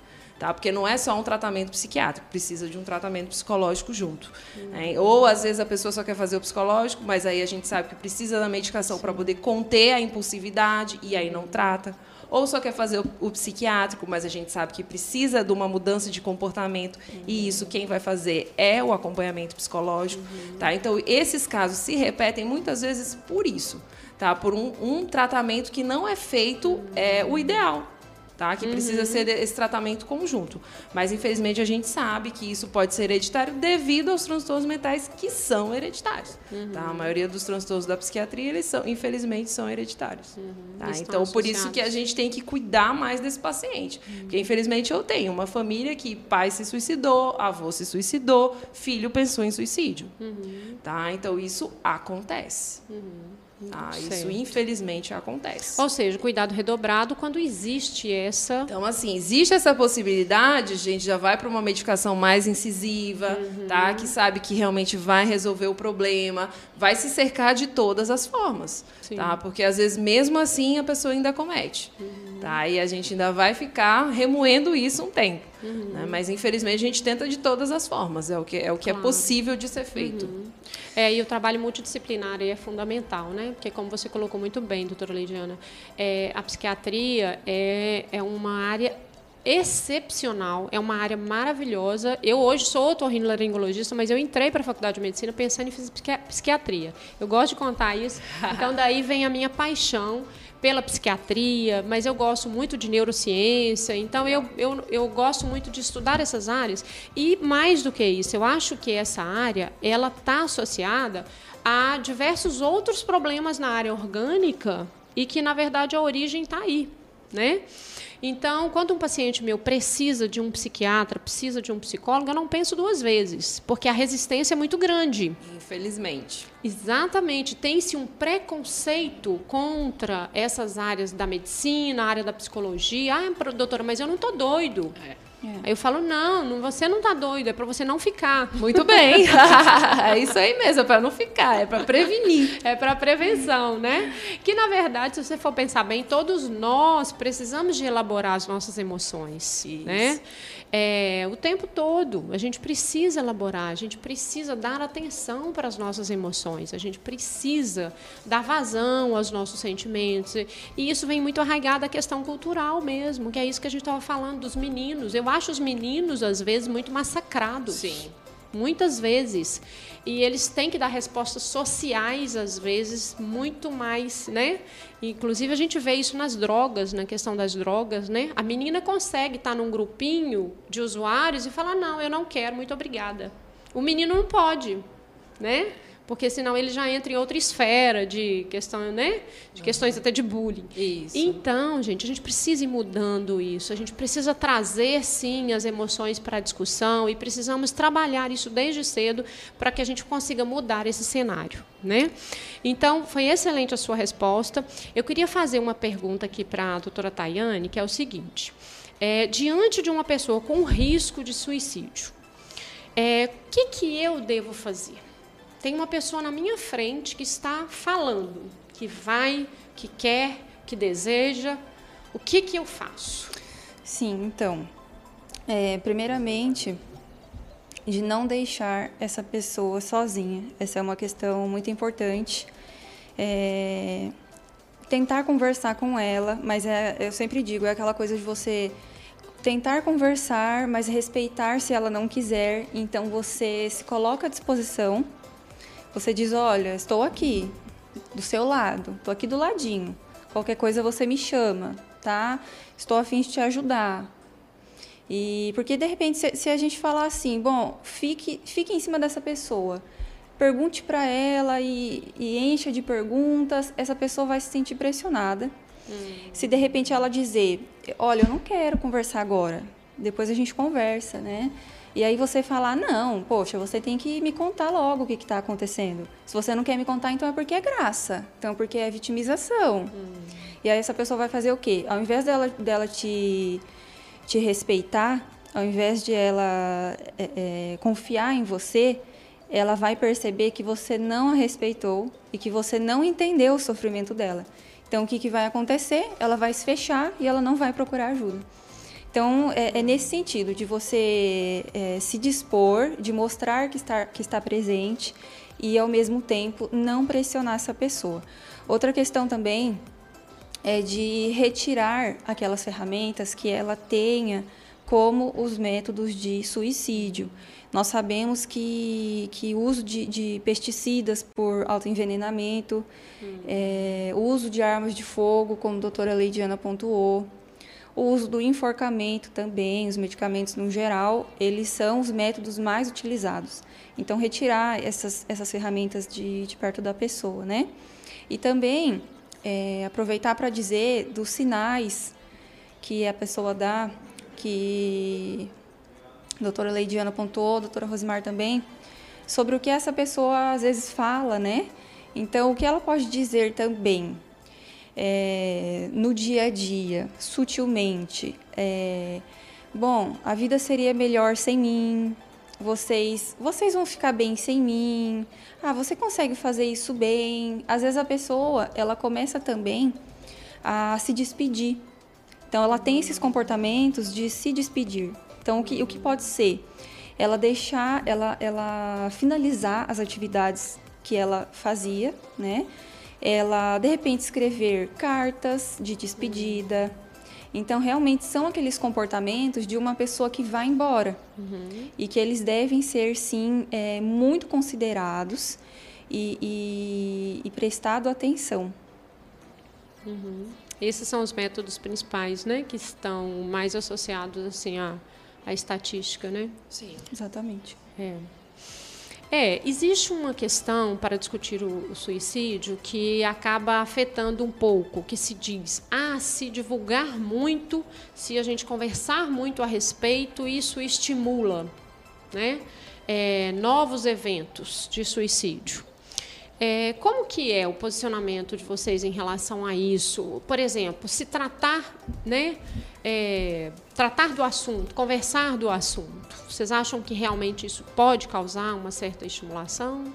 tá? Porque não é só um tratamento psiquiátrico, precisa de um tratamento psicológico junto. Né? Ou às vezes a pessoa só quer fazer o psicológico, mas aí a gente sabe que precisa da medicação para poder conter a impulsividade e aí não trata. Ou só quer fazer o, o, psiquiátrico, mas a gente sabe que precisa de uma mudança de comportamento uhum. e isso quem vai fazer é o acompanhamento psicológico, uhum. tá? Então esses casos se repetem muitas vezes por isso, tá? Por um, um tratamento que não é feito é, o ideal, tá? Que precisa Uhum. ser esse tratamento conjunto. Mas, infelizmente, a gente sabe que isso pode ser hereditário devido aos transtornos mentais que são hereditários, tá? Uhum. A maioria dos transtornos da psiquiatria, eles são, infelizmente, são hereditários, tá? Estão Então, por isso que a gente tem que cuidar mais desse paciente. Porque, infelizmente, eu tenho uma família que pai se suicidou, avô se suicidou, filho pensou em suicídio, tá? Então, isso acontece. Tá? Isso, infelizmente, acontece. Ou seja, cuidado redobrado quando existe essa. Então, assim, existe essa possibilidade, a gente já vai para uma medicação mais incisiva, Uhum. tá? Que sabe que realmente vai resolver o problema, vai se cercar de todas as formas, Sim. tá? Porque às vezes mesmo assim a pessoa ainda comete, Uhum. Tá? E a gente ainda vai ficar remoendo isso um tempo, Uhum. né? Mas infelizmente a gente tenta de todas as formas, é o que é o que é Claro. possível de ser feito. É, e o trabalho multidisciplinar aí é fundamental, né? Porque, como você colocou muito bem, doutora Leidiana, é, a psiquiatria é, é uma área excepcional, é uma área maravilhosa. Eu hoje sou otorrinolaringologista, mas eu entrei para a faculdade de medicina pensando em psiquiatria. Eu gosto de contar isso, então daí vem a minha paixão pela psiquiatria, mas eu gosto muito de neurociência, então eu, eu, eu gosto muito de estudar essas áreas. E mais do que isso, eu acho que essa área ela está associada a diversos outros problemas na área orgânica e que, na verdade, a origem está aí, né? Então, quando um paciente meu precisa de um psiquiatra, precisa de um psicólogo, eu não penso duas vezes, porque a resistência é muito grande. Infelizmente. Exatamente, tem-se um preconceito contra essas áreas da medicina, a área da psicologia. Ah, doutora, mas eu não tô doido. Aí eu falo, não, não você não tá doido, é para você não ficar. Muito bem. é isso aí mesmo, é para não ficar, é para prevenir. É para prevenção, né? Que na verdade, se você for pensar bem, todos nós precisamos de elaborar as nossas emoções, Isso. né? É, o tempo todo, a gente precisa elaborar, a gente precisa dar atenção para as nossas emoções, a gente precisa dar vazão aos nossos sentimentos. E isso vem muito arraigado à questão cultural mesmo, que é isso que a gente estava falando dos meninos. Eu acho os meninos, às vezes, muito massacrados. Sim. Muitas vezes. E eles têm que dar respostas sociais, às vezes, muito mais, né? Inclusive, a gente vê isso nas drogas, na questão das drogas, né? A menina consegue estar num grupinho de usuários e falar, não, eu não quero, muito obrigada. O menino não pode, né? Porque senão ele já entra em outra esfera de questão, né? De questões até de bullying. Isso. Então, gente, a gente precisa ir mudando isso. A gente precisa trazer, sim, as emoções para a discussão e precisamos trabalhar isso desde cedo para que a gente consiga mudar esse cenário. Né? Então, foi excelente a sua resposta. Eu queria fazer uma pergunta aqui para a doutora Tayane, que é o seguinte. É, diante de uma pessoa com risco de suicídio, é, o que, que eu devo fazer? Tem uma pessoa na minha frente que está falando, que vai, que quer, que deseja. O que, que eu faço? Sim, então, é, primeiramente, de não deixar essa pessoa sozinha. Essa é uma questão muito importante. É, tentar conversar com ela, mas é, eu sempre digo, é aquela coisa de você tentar conversar, mas respeitar se ela não quiser. Então você se coloca à disposição. Você diz, olha, estou aqui, do seu lado, estou aqui do ladinho. Qualquer coisa você me chama, tá? Estou a fim de te ajudar. E porque de repente se, se a gente falar assim, bom, fique, fique em cima dessa pessoa, pergunte para ela e, e encha de perguntas, essa pessoa vai se sentir pressionada. Se de repente ela dizer, olha, eu não quero conversar agora, depois a gente conversa, né? E aí você falar, não, poxa, você tem que me contar logo o que está acontecendo. Se você não quer me contar, então é porque é graça, então é porque é vitimização. E aí essa pessoa vai fazer o quê? Ao invés dela, dela te, te respeitar, ao invés de ela é, é, confiar em você, ela vai perceber que você não a respeitou e que você não entendeu o sofrimento dela. Então, o que, que vai acontecer? Ela vai se fechar e ela não vai procurar ajuda. Então, é, é nesse sentido, de você é, se dispor, de mostrar que está, que está presente e, ao mesmo tempo, não pressionar essa pessoa. Outra questão também é de retirar aquelas ferramentas que ela tenha como os métodos de suicídio. Nós sabemos que, que o uso de, de pesticidas por autoenvenenamento, é, o uso de armas de fogo, como a doutora Leidiana pontuou, O uso do enforcamento também, os medicamentos no geral, eles são os métodos mais utilizados. Então, retirar essas, essas ferramentas de, de perto da pessoa, né? E também é, aproveitar para dizer dos sinais que a pessoa dá, que a doutora Leidiana apontou, a doutora Rosimar também, sobre o que essa pessoa às vezes fala, né? Então, o que ela pode dizer também é, no dia a dia, sutilmente, é, bom, a vida seria melhor sem mim, vocês, vocês vão ficar bem sem mim. Ah, você consegue fazer isso bem. Às vezes a pessoa, ela começa também a se despedir. Então ela tem esses comportamentos de se despedir. Então o que, o que pode ser? Ela deixar, ela, ela finalizar as atividades que ela fazia, né? Ela de repente escrever cartas de despedida, então, realmente são aqueles comportamentos de uma pessoa que vai embora uhum. e que eles devem ser, sim, é, muito considerados e, e, e prestado atenção. Uhum. Esses são os métodos principais, né, que estão mais associados assim à, à estatística, né? Sim, exatamente. É. É, existe uma questão para discutir o, o, suicídio que acaba afetando um pouco, que se diz, ah, se divulgar muito, se a gente conversar muito a respeito, isso estimula né, é, novos eventos de suicídio. É, como que é o posicionamento de vocês em relação a isso? Por exemplo, se tratar, né, é, tratar do assunto, conversar do assunto, vocês acham que realmente isso pode causar uma certa estimulação?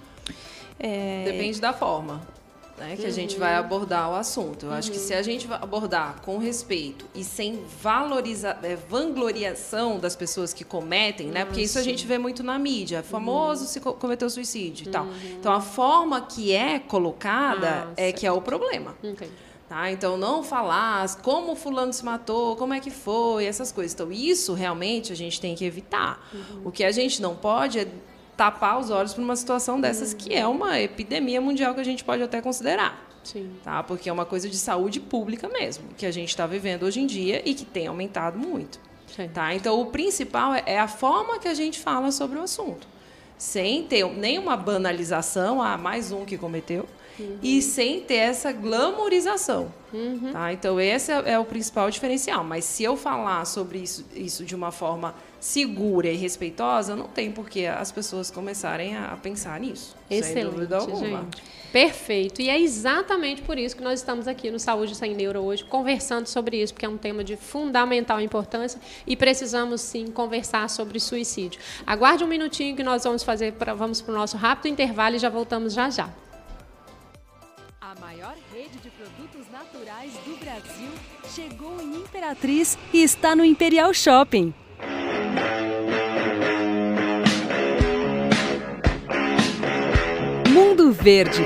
É... Depende da forma né, que uhum. a gente vai uhum. abordar o assunto. Eu uhum. acho que se a gente abordar com respeito e sem valoriza, é, vangloriação das pessoas que cometem, né, porque isso a gente vê muito na mídia, famoso uhum. se cometeu suicídio e tal. Uhum. Então a forma que é colocada ah, é certo. que é o problema. Okay. Tá? Então, não falar como fulano se matou, como é que foi, essas coisas. Então, isso realmente a gente tem que evitar. Uhum. O que a gente não pode é tapar os olhos para uma situação dessas que é uma epidemia mundial que a gente pode até considerar. Sim. Tá? Porque é uma coisa de saúde pública mesmo, que a gente está vivendo hoje em dia e que tem aumentado muito. Sim. Tá? Então, o principal é, é a forma que a gente fala sobre o assunto. Sem ter nenhuma banalização, ah, mais um que cometeu, uhum. e sem ter essa glamorização. Uhum. Tá? Então, esse é, é, o principal diferencial. Mas se eu falar sobre isso, isso de uma forma segura e respeitosa, não tem por que as pessoas começarem a pensar nisso. Excelente, sem dúvida alguma. Gente. Perfeito. E é exatamente por isso que nós estamos aqui no Saúde Sem Neuro hoje, conversando sobre isso, porque é um tema de fundamental importância e precisamos sim conversar sobre suicídio. Aguarde um minutinho que nós vamos fazer, pra, vamos para o nosso rápido intervalo e já voltamos já já. A maior rede de produtos naturais do Brasil chegou em Imperatriz e está no Imperial Shopping. Mundo Verde.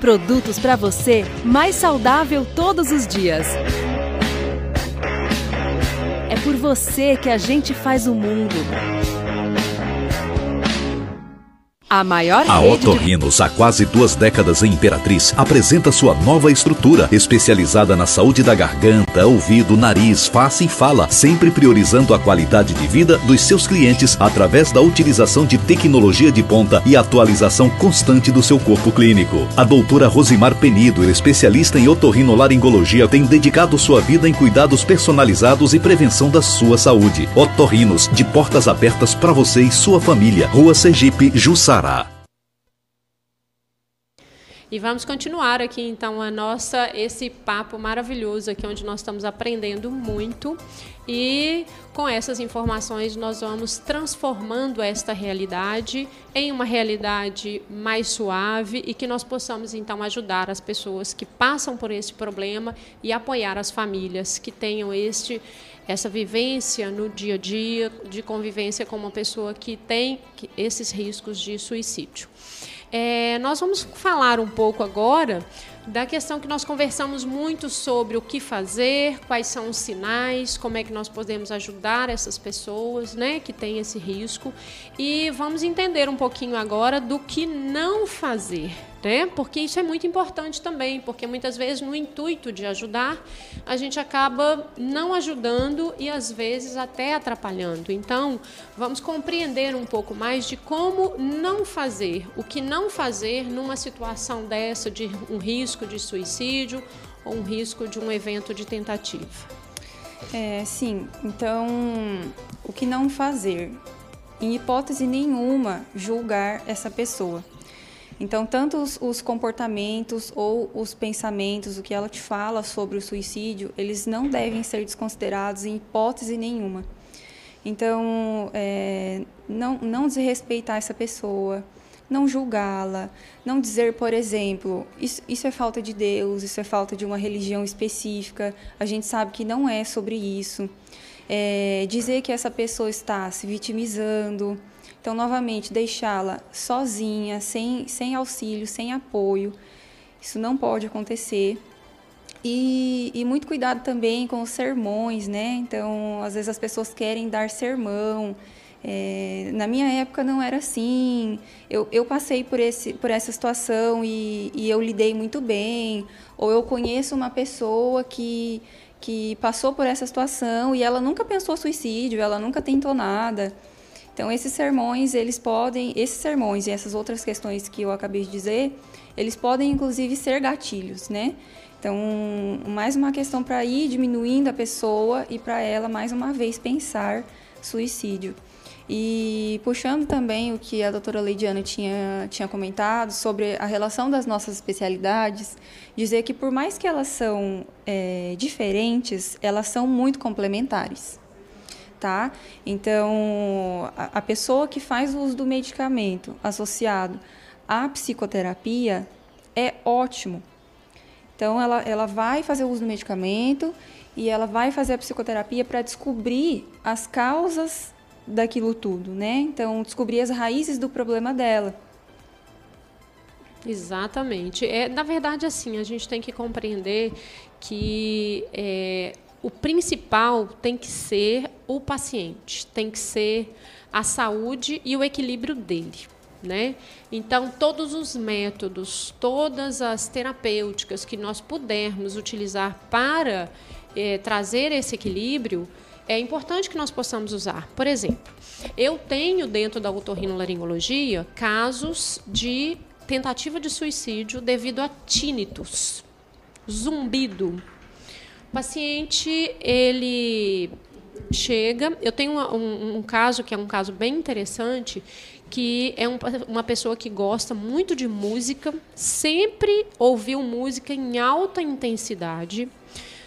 Produtos para você mais saudável todos os dias. É por você que a gente faz o mundo. A maior A Otorrinos, há quase duas décadas em Imperatriz, apresenta sua nova estrutura, especializada na saúde da garganta, ouvido, nariz, face e fala, sempre priorizando a qualidade de vida dos seus clientes através da utilização de tecnologia de ponta e atualização constante do seu corpo clínico. A doutora Rosimar Penido, especialista em otorrinolaringologia, tem dedicado sua vida em cuidados personalizados e prevenção da sua saúde. Otorrinos, de portas abertas para você e sua família. Rua Sergipe, E vamos continuar aqui então a nossa esse papo maravilhoso aqui onde nós estamos aprendendo muito. E com essas informações nós vamos transformando esta realidade em uma realidade mais suave e que nós possamos então ajudar as pessoas que passam por este problema e apoiar as famílias que tenham este essa vivência no dia a dia, de convivência com uma pessoa que tem esses riscos de suicídio. É, nós vamos falar um pouco agora da questão que nós conversamos muito sobre o que fazer, quais são os sinais, como é que nós podemos ajudar essas pessoas né, que têm esse risco. E vamos entender um pouquinho agora do que não fazer Né? Porque isso é muito importante também, porque muitas vezes no intuito de ajudar, a gente acaba não ajudando e às vezes até atrapalhando. Então, vamos compreender um pouco mais de como não fazer, o que não fazer numa situação dessa de um risco de suicídio ou um risco de um evento de tentativa. É, sim, então o que não fazer? Em hipótese nenhuma, julgar essa pessoa. Então, tanto os, os, comportamentos ou os pensamentos, o que ela te fala sobre o suicídio, eles não devem ser desconsiderados em hipótese nenhuma. Então, é, não, não desrespeitar essa pessoa, não julgá-la, não dizer, por exemplo, isso, isso é falta de Deus, isso é falta de uma religião específica, a gente sabe que não é sobre isso. É, dizer que essa pessoa está se vitimizando, então, novamente, deixá-la sozinha, sem, sem auxílio, sem apoio, isso não pode acontecer. E, e, muito cuidado também com os sermões, né? Então, às vezes as pessoas querem dar sermão. É, na minha época não era assim. Eu, eu passei por, esse, por essa situação e, e eu lidei muito bem. Ou eu conheço uma pessoa que, que passou por essa situação e ela nunca pensou suicídio, ela nunca tentou nada. Então, esses sermões, eles podem, esses sermões e essas outras questões que eu acabei de dizer, eles podem inclusive ser gatilhos, né? Então, mais uma questão para ir diminuindo a pessoa e para ela mais uma vez pensar suicídio. E puxando também o que a doutora Leidiana tinha, tinha comentado sobre a relação das nossas especialidades, dizer que por mais que elas são é, diferentes, elas são muito complementares tá? Então, a, a pessoa que faz o uso do medicamento associado à psicoterapia é ótimo. Então, ela, ela vai fazer o uso do medicamento e ela vai fazer a psicoterapia para descobrir as causas daquilo tudo, né? Então, descobrir as raízes do problema dela. Exatamente. É, na verdade, assim, a gente tem que compreender que é, o principal tem que ser o paciente, tem que ser a saúde e o equilíbrio dele. Né? Então, todos os métodos, todas as terapêuticas que nós pudermos utilizar para é, trazer esse equilíbrio, é importante que nós possamos usar. Por exemplo, eu tenho dentro da otorrinolaringologia casos de tentativa de suicídio devido a tínitos, zumbido, paciente, ele chega. Eu tenho um, um, caso que é um caso bem interessante, que é um, uma pessoa que gosta muito de música, sempre ouviu música em alta intensidade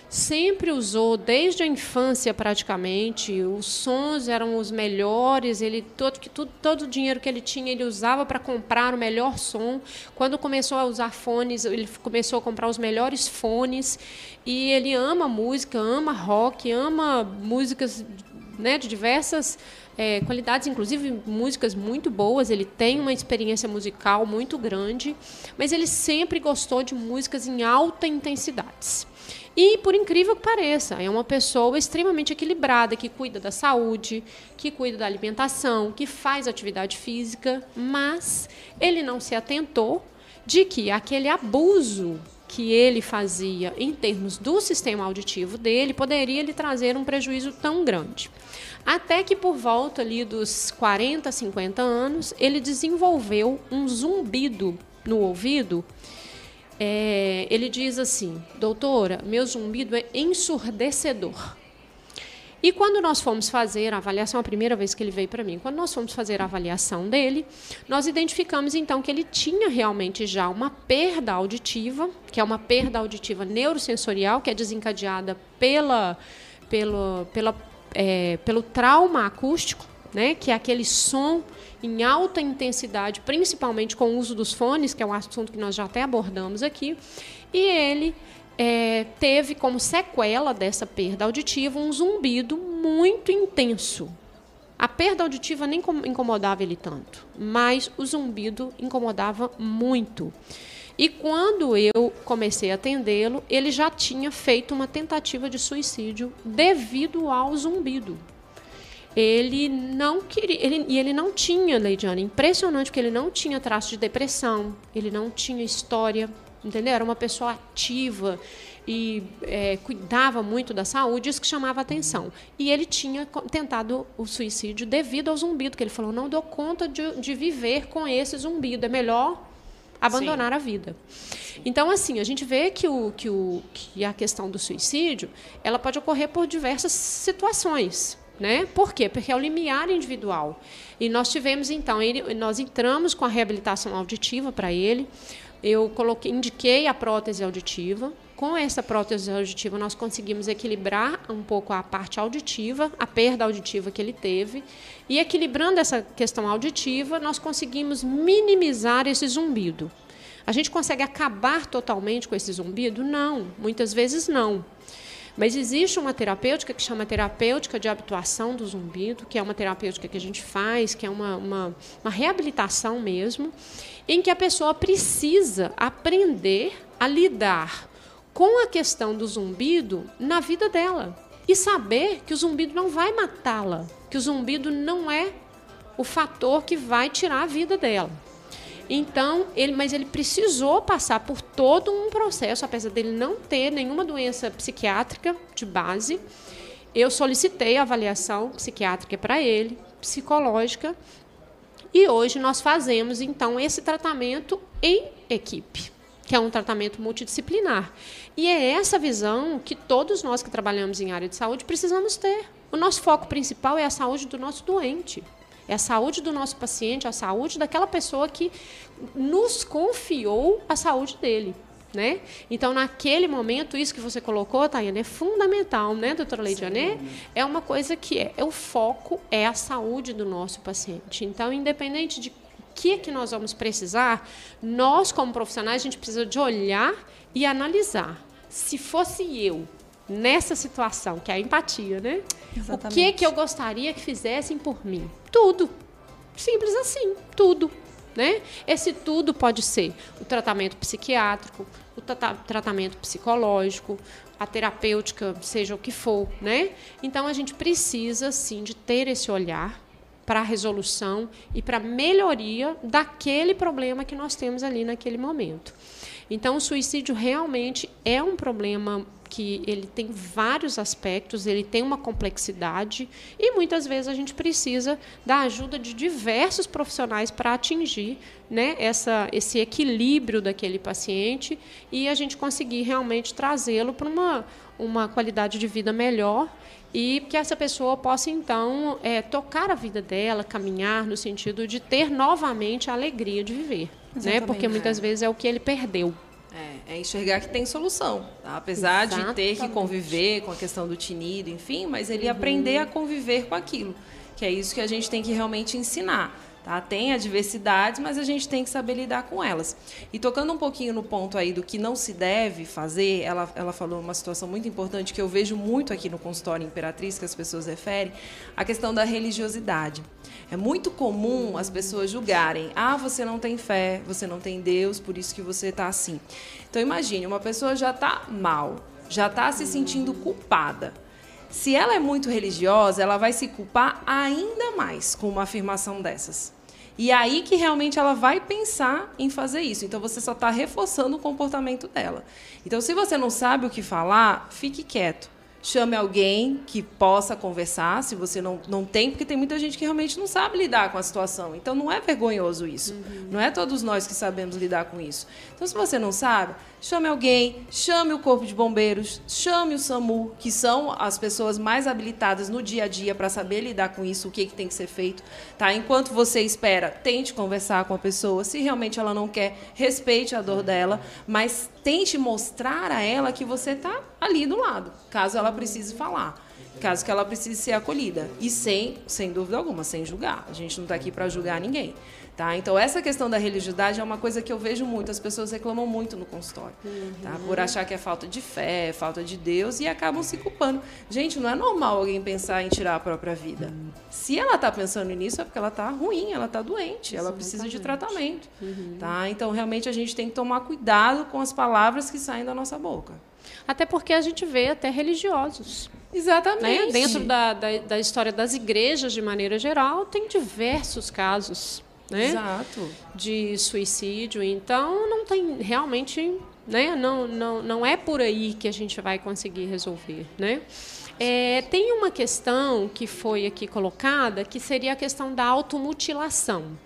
sempre usou desde a infância praticamente. Os sons eram os melhores. Ele todo que tudo, todo o dinheiro que ele tinha ele usava para comprar o melhor som. Quando começou a usar fones, ele começou a comprar os melhores fones. E ele ama música, ama rock, ama músicas né, de diversas é, qualidades, inclusive músicas muito boas. Ele tem uma experiência musical muito grande, mas ele sempre gostou de músicas em alta intensidade. E, por incrível que pareça, é uma pessoa extremamente equilibrada, que cuida da saúde, que cuida da alimentação, que faz atividade física, mas ele não se atentou de que aquele abuso que ele fazia em termos do sistema auditivo dele poderia lhe trazer um prejuízo tão grande. Até que por volta ali dos 40, 50 anos, ele desenvolveu um zumbido no ouvido é, ele diz assim: Doutora, meu zumbido é ensurdecedor. E quando nós fomos fazer a avaliação, a primeira vez que ele veio para mim, quando nós fomos fazer a avaliação dele, nós identificamos então que ele tinha realmente já uma perda auditiva, que é uma perda auditiva neurosensorial, que é desencadeada pela, pelo, pela, é, pelo trauma acústico, né, que é aquele som em alta intensidade, principalmente com o uso dos fones, que é um assunto que nós já até abordamos aqui, e ele é, teve como sequela dessa perda auditiva um zumbido muito intenso. A perda auditiva nem incomodava ele tanto, mas o zumbido incomodava muito. E quando eu comecei a atendê-lo, ele já tinha feito uma tentativa de suicídio devido ao zumbido. Ele não queria, ele, e ele não tinha, Leidiane, impressionante, porque ele não tinha traço de depressão, ele não tinha história, entendeu? Era uma pessoa ativa e é, cuidava muito da saúde, isso que chamava atenção. E ele tinha tentado o suicídio devido ao zumbido, que ele falou, não dou conta de, de viver com esse zumbido, é melhor abandonar Sim. a vida. Então, assim, a gente vê que, o, que, o, que a questão do suicídio ela pode ocorrer por diversas situações. Né? Por quê? Porque é o limiar individual. E nós tivemos, então, ele, nós entramos com a reabilitação auditiva para ele. Eu coloquei, indiquei a prótese auditiva. Com essa prótese auditiva, nós conseguimos equilibrar um pouco a parte auditiva, a perda auditiva que ele teve. E equilibrando essa questão auditiva, nós conseguimos minimizar esse zumbido. A gente consegue acabar totalmente com esse zumbido? Não, muitas vezes não. Mas existe uma terapêutica que chama terapêutica de habituação do zumbido, que é uma terapêutica que a gente faz, que é uma, uma, uma reabilitação mesmo, em que a pessoa precisa aprender a lidar com a questão do zumbido na vida dela. E saber que o zumbido não vai matá-la, que o zumbido não é o fator que vai tirar a vida dela. Então, ele, mas ele precisou passar por todo um processo, apesar dele não ter nenhuma doença psiquiátrica de base. Eu solicitei avaliação psiquiátrica para ele, psicológica, e hoje nós fazemos então esse tratamento em equipe que é um tratamento multidisciplinar. E é essa visão que todos nós que trabalhamos em área de saúde precisamos ter. O nosso foco principal é a saúde do nosso doente. É a saúde do nosso paciente, a saúde daquela pessoa que nos confiou a saúde dele. Né? Então, naquele momento, isso que você colocou, Tayane, é fundamental, né, doutora Leidiane? É uma coisa que é, é, o foco é a saúde do nosso paciente. Então, independente de que, que nós vamos precisar, nós, como profissionais, a gente precisa de olhar e analisar. Se fosse eu nessa situação, que é a empatia, né? Exatamente. O que, que eu gostaria que fizessem por mim? Tudo. Simples assim, tudo. Né? Esse tudo pode ser o tratamento psiquiátrico, o tra tratamento psicológico, a terapêutica, seja o que for, né? Então a gente precisa sim de ter esse olhar para a resolução e para a melhoria daquele problema que nós temos ali naquele momento. Então, o suicídio realmente é um problema que ele tem vários aspectos, ele tem uma complexidade e muitas vezes a gente precisa da ajuda de diversos profissionais para atingir né, essa, esse equilíbrio daquele paciente e a gente conseguir realmente trazê-lo para uma, uma qualidade de vida melhor e que essa pessoa possa então é, tocar a vida dela, caminhar no sentido de ter novamente a alegria de viver, né? Porque muitas vezes é o que ele perdeu. É, é enxergar que tem solução, tá? apesar Exatamente. de ter que conviver com a questão do tinido, enfim, mas ele uhum. aprender a conviver com aquilo, que é isso que a gente tem que realmente ensinar. Tá? Tem adversidades, mas a gente tem que saber lidar com elas. E tocando um pouquinho no ponto aí do que não se deve fazer, ela, ela falou uma situação muito importante que eu vejo muito aqui no consultório Imperatriz, que as pessoas referem, a questão da religiosidade. É muito comum as pessoas julgarem: ah, você não tem fé, você não tem Deus, por isso que você está assim. Então imagine, uma pessoa já está mal, já está se sentindo culpada. Se ela é muito religiosa, ela vai se culpar ainda mais com uma afirmação dessas. E é aí que realmente ela vai pensar em fazer isso. Então você só está reforçando o comportamento dela. Então, se você não sabe o que falar, fique quieto chame alguém que possa conversar, se você não, não tem, porque tem muita gente que realmente não sabe lidar com a situação. Então não é vergonhoso isso. Uhum. Não é todos nós que sabemos lidar com isso. Então, se você não sabe, chame alguém, chame o Corpo de Bombeiros, chame o SAMU, que são as pessoas mais habilitadas no dia a dia para saber lidar com isso, o que, que tem que ser feito. Tá? Enquanto você espera, tente conversar com a pessoa. Se realmente ela não quer, respeite a dor dela, mas tente mostrar a ela que você está ali do lado, caso ela precise falar, caso que ela precise ser acolhida. E sem, sem dúvida alguma, sem julgar. A gente não está aqui para julgar ninguém. Tá? Então, essa questão da religiosidade é uma coisa que eu vejo muito. As pessoas reclamam muito no consultório. Uhum. Tá? Por achar que é falta de fé, falta de Deus, e acabam se culpando. Gente, não é normal alguém pensar em tirar a própria vida. Uhum. Se ela está pensando nisso, é porque ela está ruim, ela está doente, ela precisa de tratamento. Uhum. Tá? Então, realmente, a gente tem que tomar cuidado com as palavras que saem da nossa boca. Até porque a gente vê até religiosos Exatamente. Né? Dentro da, da, da, história das igrejas, de maneira geral, tem diversos casos né? Exato. de suicídio. Então, não tem realmente. Né? Não, não, não é por aí que a gente vai conseguir resolver. Né? É, tem uma questão que foi aqui colocada, que seria a questão da automutilação.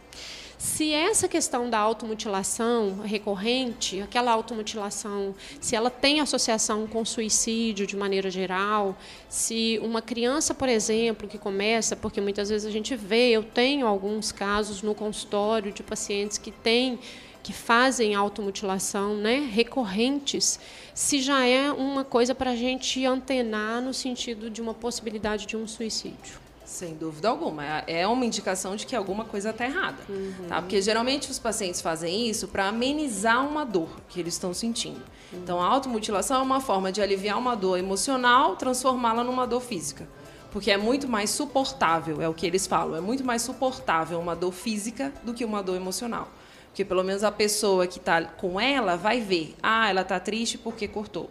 Se essa questão da automutilação recorrente, aquela automutilação, se ela tem associação com suicídio de maneira geral, se uma criança, por exemplo, que começa, porque muitas vezes a gente vê, eu tenho alguns casos no consultório de pacientes que têm que fazem automutilação né, recorrentes, se já é uma coisa para a gente antenar no sentido de uma possibilidade de um suicídio. Sem dúvida alguma. É, é uma indicação de que alguma coisa está errada. Uhum. Tá? Porque geralmente os pacientes fazem isso para amenizar uma dor que eles estão sentindo. Uhum. Então, a automutilação é uma forma de aliviar uma dor emocional, transformá-la numa dor física. Porque é muito mais suportável, é o que eles falam, é muito mais suportável uma dor física do que uma dor emocional. Porque pelo menos a pessoa que está com ela vai ver, ah, ela está triste porque cortou.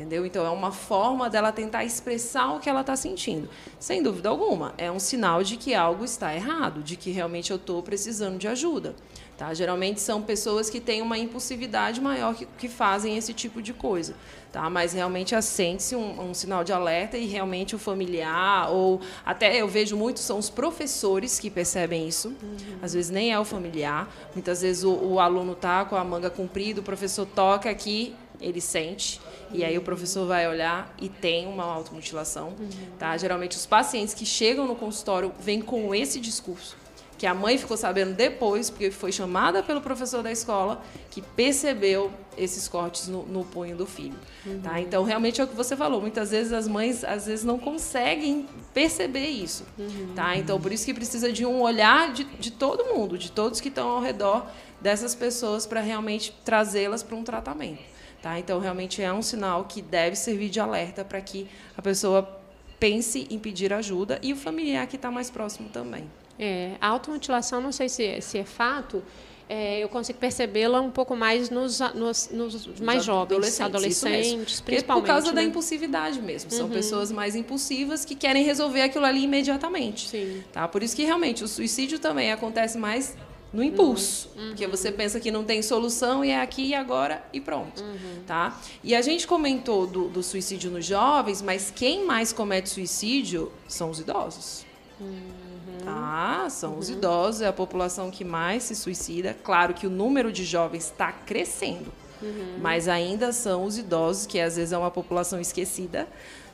Entendeu? Então, é uma forma dela tentar expressar o que ela está sentindo. Sem dúvida alguma, é um sinal de que algo está errado, de que realmente eu estou precisando de ajuda. Tá? Geralmente são pessoas que têm uma impulsividade maior que, que fazem esse tipo de coisa. Tá? Mas realmente assente-se um, um, sinal de alerta e realmente o familiar, ou até eu vejo muito, são os professores que percebem isso. Uhum. Às vezes nem é o familiar. Muitas vezes o, o aluno está com a manga comprida, o professor toca aqui, ele sente e aí o professor vai olhar e tem uma automutilação, uhum. tá? Geralmente os pacientes que chegam no consultório vêm com esse discurso, que a mãe ficou sabendo depois, porque foi chamada pelo professor da escola, que percebeu esses cortes no, no punho do filho, tá? uhum. tá? Então realmente é o que você falou, muitas vezes as mães às vezes não conseguem perceber isso, uhum. tá? Então por isso que precisa de um olhar de, de todo mundo, de todos que estão ao redor dessas pessoas para realmente trazê-las para um tratamento. Tá? Então, realmente é um sinal que deve servir de alerta para que a pessoa pense em pedir ajuda e o familiar que está mais próximo também. É, a automutilação, não sei se, é, se é fato, é, eu consigo percebê-la um pouco mais nos, nos, nos mais jovens, adolescentes, adolescentes principalmente. Por causa né? da impulsividade mesmo. São uhum. pessoas mais impulsivas que querem resolver aquilo ali imediatamente. Sim. Tá? Por isso que realmente o suicídio também acontece mais no impulso, uhum. porque você pensa que não tem solução e é aqui e agora e pronto, uhum. tá? E a gente comentou do, do, suicídio nos jovens, mas quem mais comete suicídio são os idosos, uhum. tá? São os uhum. idosos, é a população que mais se suicida. Claro que o número de jovens está crescendo, uhum. mas ainda são os idosos que às vezes é uma população esquecida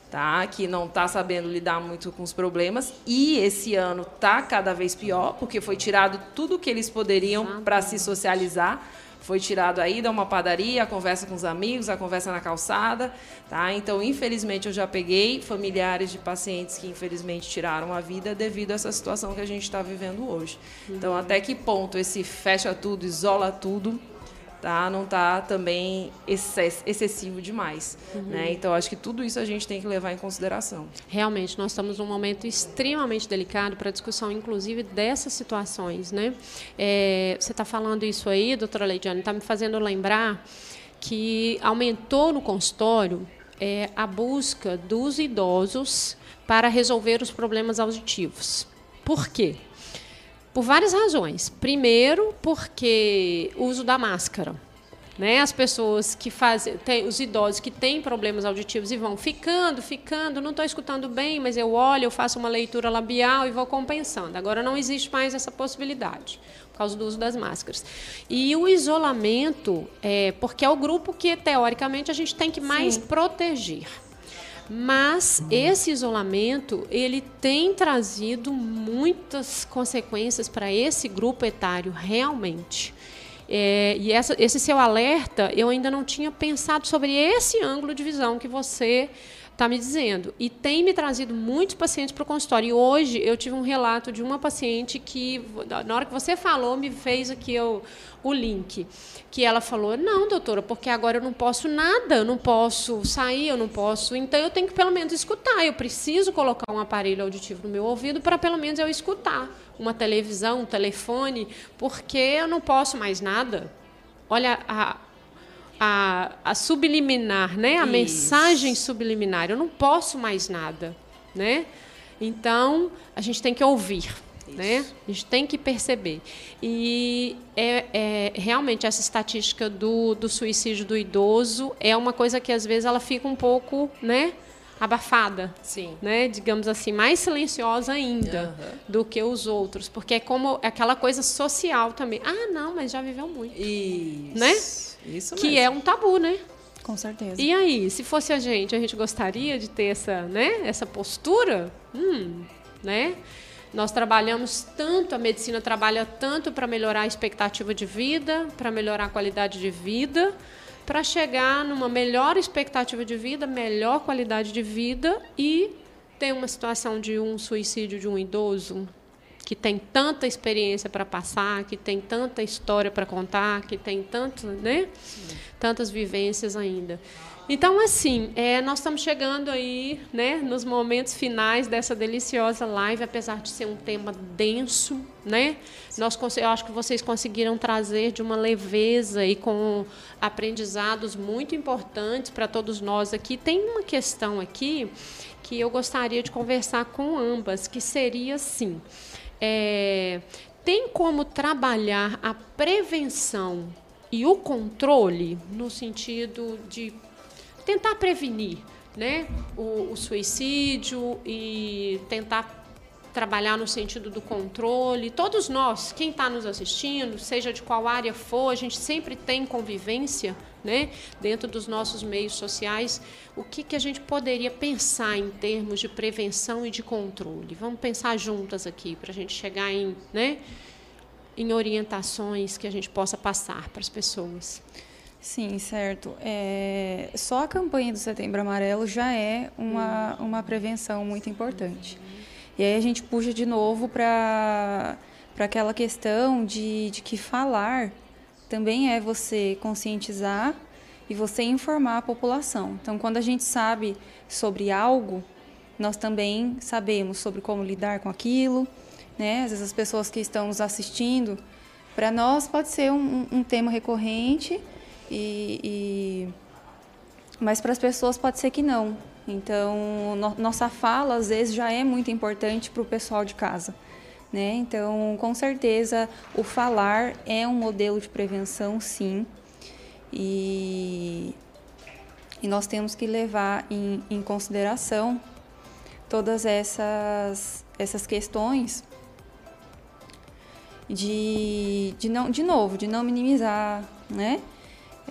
tá? que não está sabendo lidar muito com os problemas. E esse ano está cada vez pior, porque foi tirado tudo que eles poderiam para se socializar. Foi tirado aí da uma padaria, a conversa com os amigos, a conversa na calçada. Tá? Então, infelizmente, eu já peguei familiares de pacientes que, infelizmente, tiraram a vida devido a essa situação que a gente está vivendo hoje. Então, até que ponto esse fecha tudo, isola tudo, tá? Não está também excessivo demais, uhum. né? Então acho que tudo isso a gente tem que levar em consideração. Realmente nós estamos num momento extremamente delicado para a discussão, inclusive dessas situações, né? É, você está falando isso aí, doutora Leidiane, está me fazendo lembrar que aumentou no consultório é, a busca dos idosos para resolver os problemas auditivos. Por quê? Por várias razões. Primeiro, porque o uso da máscara. Né? As pessoas que fazem, tem, os idosos que têm problemas auditivos e vão ficando, ficando, não estou escutando bem, mas eu olho, eu faço uma leitura labial e vou compensando. Agora não existe mais essa possibilidade por causa do uso das máscaras. E o isolamento, é, porque é o grupo que teoricamente a gente tem que mais Sim. proteger. Mas esse isolamento ele tem trazido muitas consequências para esse grupo etário realmente. É, e essa, esse seu alerta, eu ainda não tinha pensado sobre esse ângulo de visão que você está me dizendo. E tem me trazido muitos pacientes para o consultório. E hoje eu tive um relato de uma paciente que, na hora que você falou, me fez aqui o, o link que ela falou: não, doutora, porque agora eu não posso nada, eu não posso sair, eu não posso. Então eu tenho que pelo menos escutar. Eu preciso colocar um aparelho auditivo no meu ouvido para pelo menos eu escutar uma televisão, um telefone, porque eu não posso mais nada. Olha a, a, a subliminar, né? A Isso. mensagem subliminar. Eu não posso mais nada, né? Então, a gente tem que ouvir, né? A gente tem que perceber. E é, é, realmente essa estatística do, do suicídio do idoso é uma coisa que às vezes ela fica um pouco, né? abafada, Sim. né? Digamos assim, mais silenciosa ainda Aham. do que os outros, porque é como aquela coisa social também. Ah, não, mas já viveu muito, Isso. Né? Isso que mesmo. é um tabu, né? Com certeza. E aí, se fosse a gente, a gente gostaria de ter essa, né, essa postura? Hum, né? Nós trabalhamos tanto, a medicina trabalha tanto para melhorar a expectativa de vida, para melhorar a qualidade de vida, para chegar numa melhor expectativa de vida, melhor qualidade de vida e ter uma situação de um suicídio de um idoso que tem tanta experiência para passar, que tem tanta história para contar, que tem tanto, né? Tantas vivências ainda. Então, assim, é, nós estamos chegando aí, né, nos momentos finais dessa deliciosa live, apesar de ser um tema denso, né? Nós, eu acho que vocês conseguiram trazer de uma leveza e com aprendizados muito importantes para todos nós aqui. Tem uma questão aqui que eu gostaria de conversar com ambas, que seria assim. É, tem como trabalhar a prevenção e o controle no sentido de tentar prevenir né, o, o suicídio e tentar trabalhar no sentido do controle. Todos nós, quem está nos assistindo, seja de qual área for, a gente sempre tem convivência né, dentro dos nossos meios sociais. O que, que a gente poderia pensar em termos de prevenção e de controle? Vamos pensar juntas aqui para a gente chegar em, né, em orientações que a gente possa passar para as pessoas. Sim, certo. É, só a campanha do Setembro Amarelo já é uma, uma prevenção muito importante. E aí a gente puxa de novo para aquela questão de, de que falar também é você conscientizar e você informar a população. Então, quando a gente sabe sobre algo, nós também sabemos sobre como lidar com aquilo. Né? Às vezes as pessoas que estão nos assistindo, para nós pode ser um, um tema recorrente, e, e... mas para as pessoas pode ser que não. Então, no, nossa fala às vezes já é muito importante para o pessoal de casa. Né? Então, com certeza, o falar é um modelo de prevenção, sim. E, e nós temos que levar em, em consideração todas essas, essas questões de, de, não, de novo, de não minimizar né?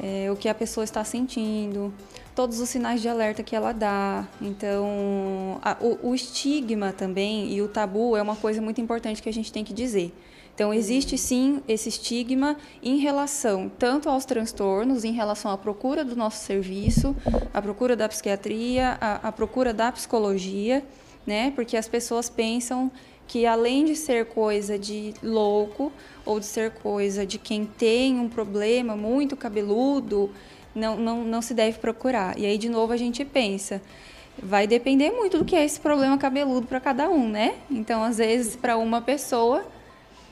É, o que a pessoa está sentindo, todos os sinais de alerta que ela dá. Então, a, o, o, estigma também e o tabu é uma coisa muito importante que a gente tem que dizer. Então, existe sim esse estigma em relação tanto aos transtornos, em relação à procura do nosso serviço, à procura da psiquiatria, à, à procura da psicologia, né? Porque as pessoas pensam que além de ser coisa de louco ou de ser coisa de quem tem um problema muito cabeludo, não, não, não se deve procurar. E aí, de novo, a gente pensa, vai depender muito do que é esse problema cabeludo para cada um, né? Então, às vezes, para uma pessoa,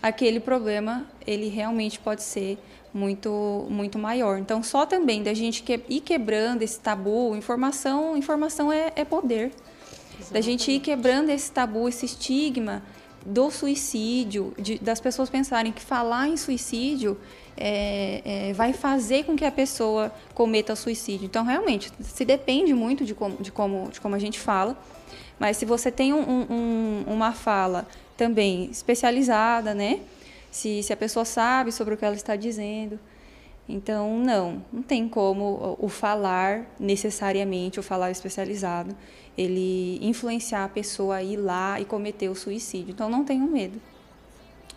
aquele problema, ele realmente pode ser muito muito maior. Então, só também da gente que, ir quebrando esse tabu, informação, informação é, é poder. Exatamente. Da gente ir quebrando esse tabu, esse estigma do suicídio, de, das pessoas pensarem que falar em suicídio é, é, vai fazer com que a pessoa cometa suicídio. Então, realmente, se depende muito de como, de como, de como a gente fala, mas se você tem um, um, uma fala também especializada, né? Se, se a pessoa sabe sobre o que ela está dizendo. Então, não, não tem como o falar necessariamente, o falar especializado, ele influenciar a pessoa a ir lá e cometer o suicídio. Então, não tenham medo.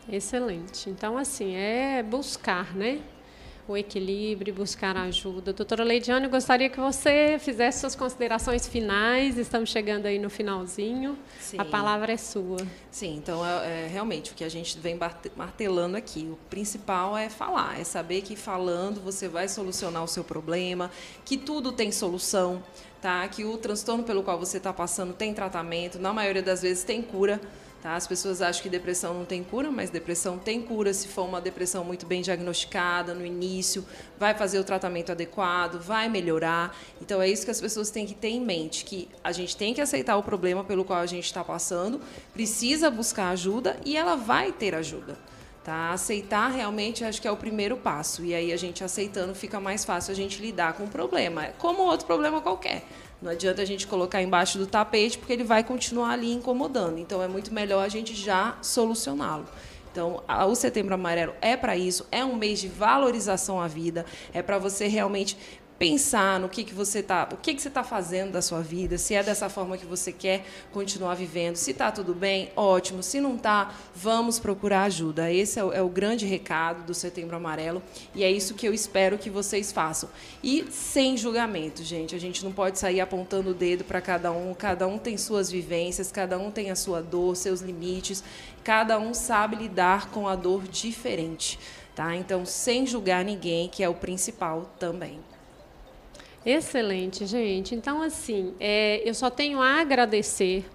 Excelente. Então, assim, é buscar, né? O equilíbrio, buscar ajuda. Doutora Leidiane, eu gostaria que você fizesse suas considerações finais. Estamos chegando aí no finalzinho. Sim. A palavra é sua. Sim, então, é, é, realmente, o que a gente vem martelando aqui, o principal é falar, é saber que falando você vai solucionar o seu problema, que tudo tem solução, tá? Que o transtorno pelo qual você está passando tem tratamento, na maioria das vezes tem cura, Tá? As pessoas acham que depressão não tem cura, mas depressão tem cura se for uma depressão muito bem diagnosticada no início, vai fazer o tratamento adequado, vai melhorar. Então é isso que as pessoas têm que ter em mente, que a gente tem que aceitar o problema pelo qual a gente está passando, precisa buscar ajuda e ela vai ter ajuda. Tá? Aceitar realmente acho que é o primeiro passo. E aí a gente aceitando fica mais fácil a gente lidar com o problema. É como outro problema qualquer. Não adianta a gente colocar embaixo do tapete porque ele vai continuar ali incomodando. Então é muito melhor a gente já solucioná-lo. Então, o Setembro Amarelo é para isso, é um mês de valorização à vida, é para você realmente pensar no que, que você está, o que, que você está fazendo da sua vida, se é dessa forma que você quer continuar vivendo, se está tudo bem, ótimo, se não está, vamos procurar ajuda. Esse é o, é o, grande recado do Setembro Amarelo e é isso que eu espero que vocês façam. E sem julgamento, gente, a gente não pode sair apontando o dedo para cada um, cada um tem suas vivências, cada um tem a sua dor, seus limites, cada um sabe lidar com a dor diferente. Tá? Então, sem julgar ninguém, que é o principal também. Excelente, gente. Então, assim, é, eu só tenho a agradecer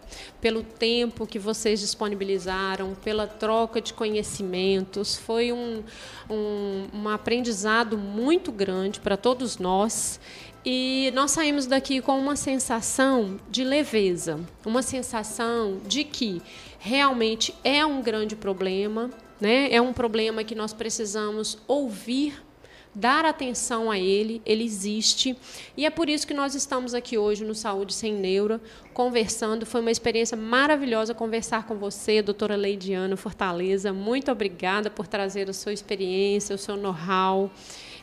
pelo tempo que vocês disponibilizaram, pela troca de conhecimentos. Foi um, um, um aprendizado muito grande para todos nós. E nós saímos daqui com uma sensação de leveza, uma sensação de que realmente é um grande problema, né? é um problema que nós precisamos ouvir dar atenção a ele, ele existe. E é por isso que nós estamos aqui hoje no Saúde Sem Neura, conversando. Foi uma experiência maravilhosa conversar com você, doutora Leidiana Fortaleza. Muito obrigada por trazer a sua experiência, o seu know-how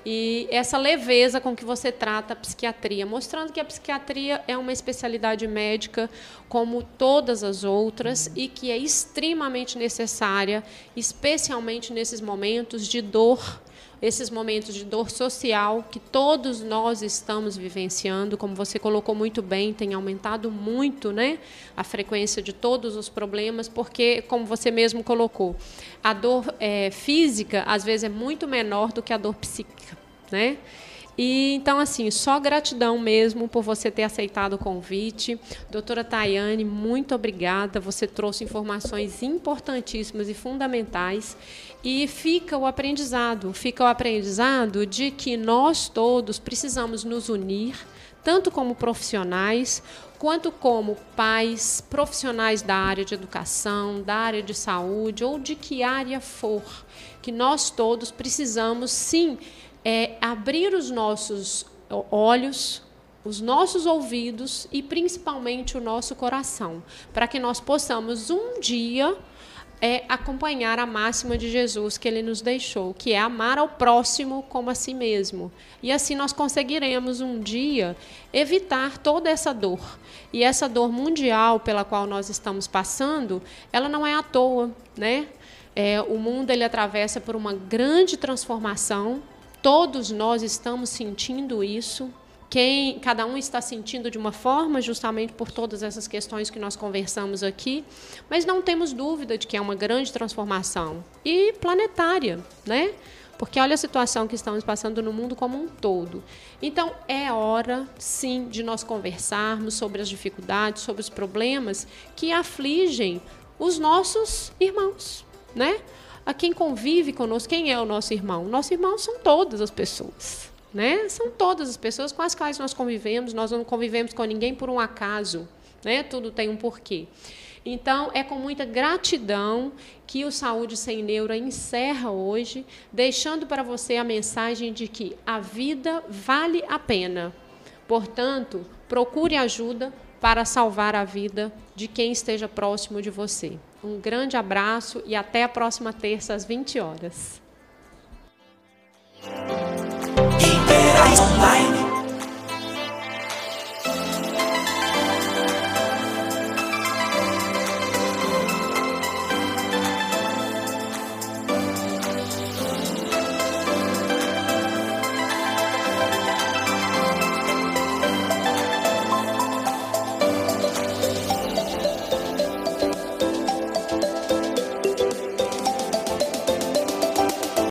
e essa leveza com que você trata a psiquiatria, mostrando que a psiquiatria é uma especialidade médica como todas as outras e que é extremamente necessária, especialmente nesses momentos de dor esses momentos de dor social que todos nós estamos vivenciando, como você colocou muito bem, tem aumentado muito, né, a frequência de todos os problemas, porque, como você mesmo colocou, a dor é, física às vezes é muito menor do que a dor psíquica, né? E então, assim, só gratidão mesmo por você ter aceitado o convite. Doutora Tayane, muito obrigada. Você trouxe informações importantíssimas e fundamentais. E fica o aprendizado, fica o aprendizado de que nós todos precisamos nos unir, tanto como profissionais, quanto como pais, profissionais da área de educação, da área de saúde ou de que área for, que nós todos precisamos sim é, abrir os nossos olhos, os nossos ouvidos e principalmente o nosso coração, para que nós possamos um dia é acompanhar a máxima de Jesus que ele nos deixou, que é amar ao próximo como a si mesmo. E assim nós conseguiremos um dia evitar toda essa dor. E essa dor mundial pela qual nós estamos passando, ela não é à toa, né? É, o mundo ele atravessa por uma grande transformação. Todos nós estamos sentindo isso quem cada um está sentindo de uma forma, justamente por todas essas questões que nós conversamos aqui, mas não temos dúvida de que é uma grande transformação e planetária, né? Porque olha a situação que estamos passando no mundo como um todo. Então, é hora, sim, de nós conversarmos sobre as dificuldades, sobre os problemas que afligem os nossos irmãos, né? A quem convive conosco, quem é o nosso irmão? Nosso irmão são todas as pessoas. Né? São todas as pessoas com as quais nós convivemos, nós não convivemos com ninguém por um acaso, né? tudo tem um porquê. Então, é com muita gratidão que o Saúde Sem Neura encerra hoje, deixando para você a mensagem de que a vida vale a pena. Portanto, procure ajuda para salvar a vida de quem esteja próximo de você. Um grande abraço e até a próxima terça às 20 horas. light.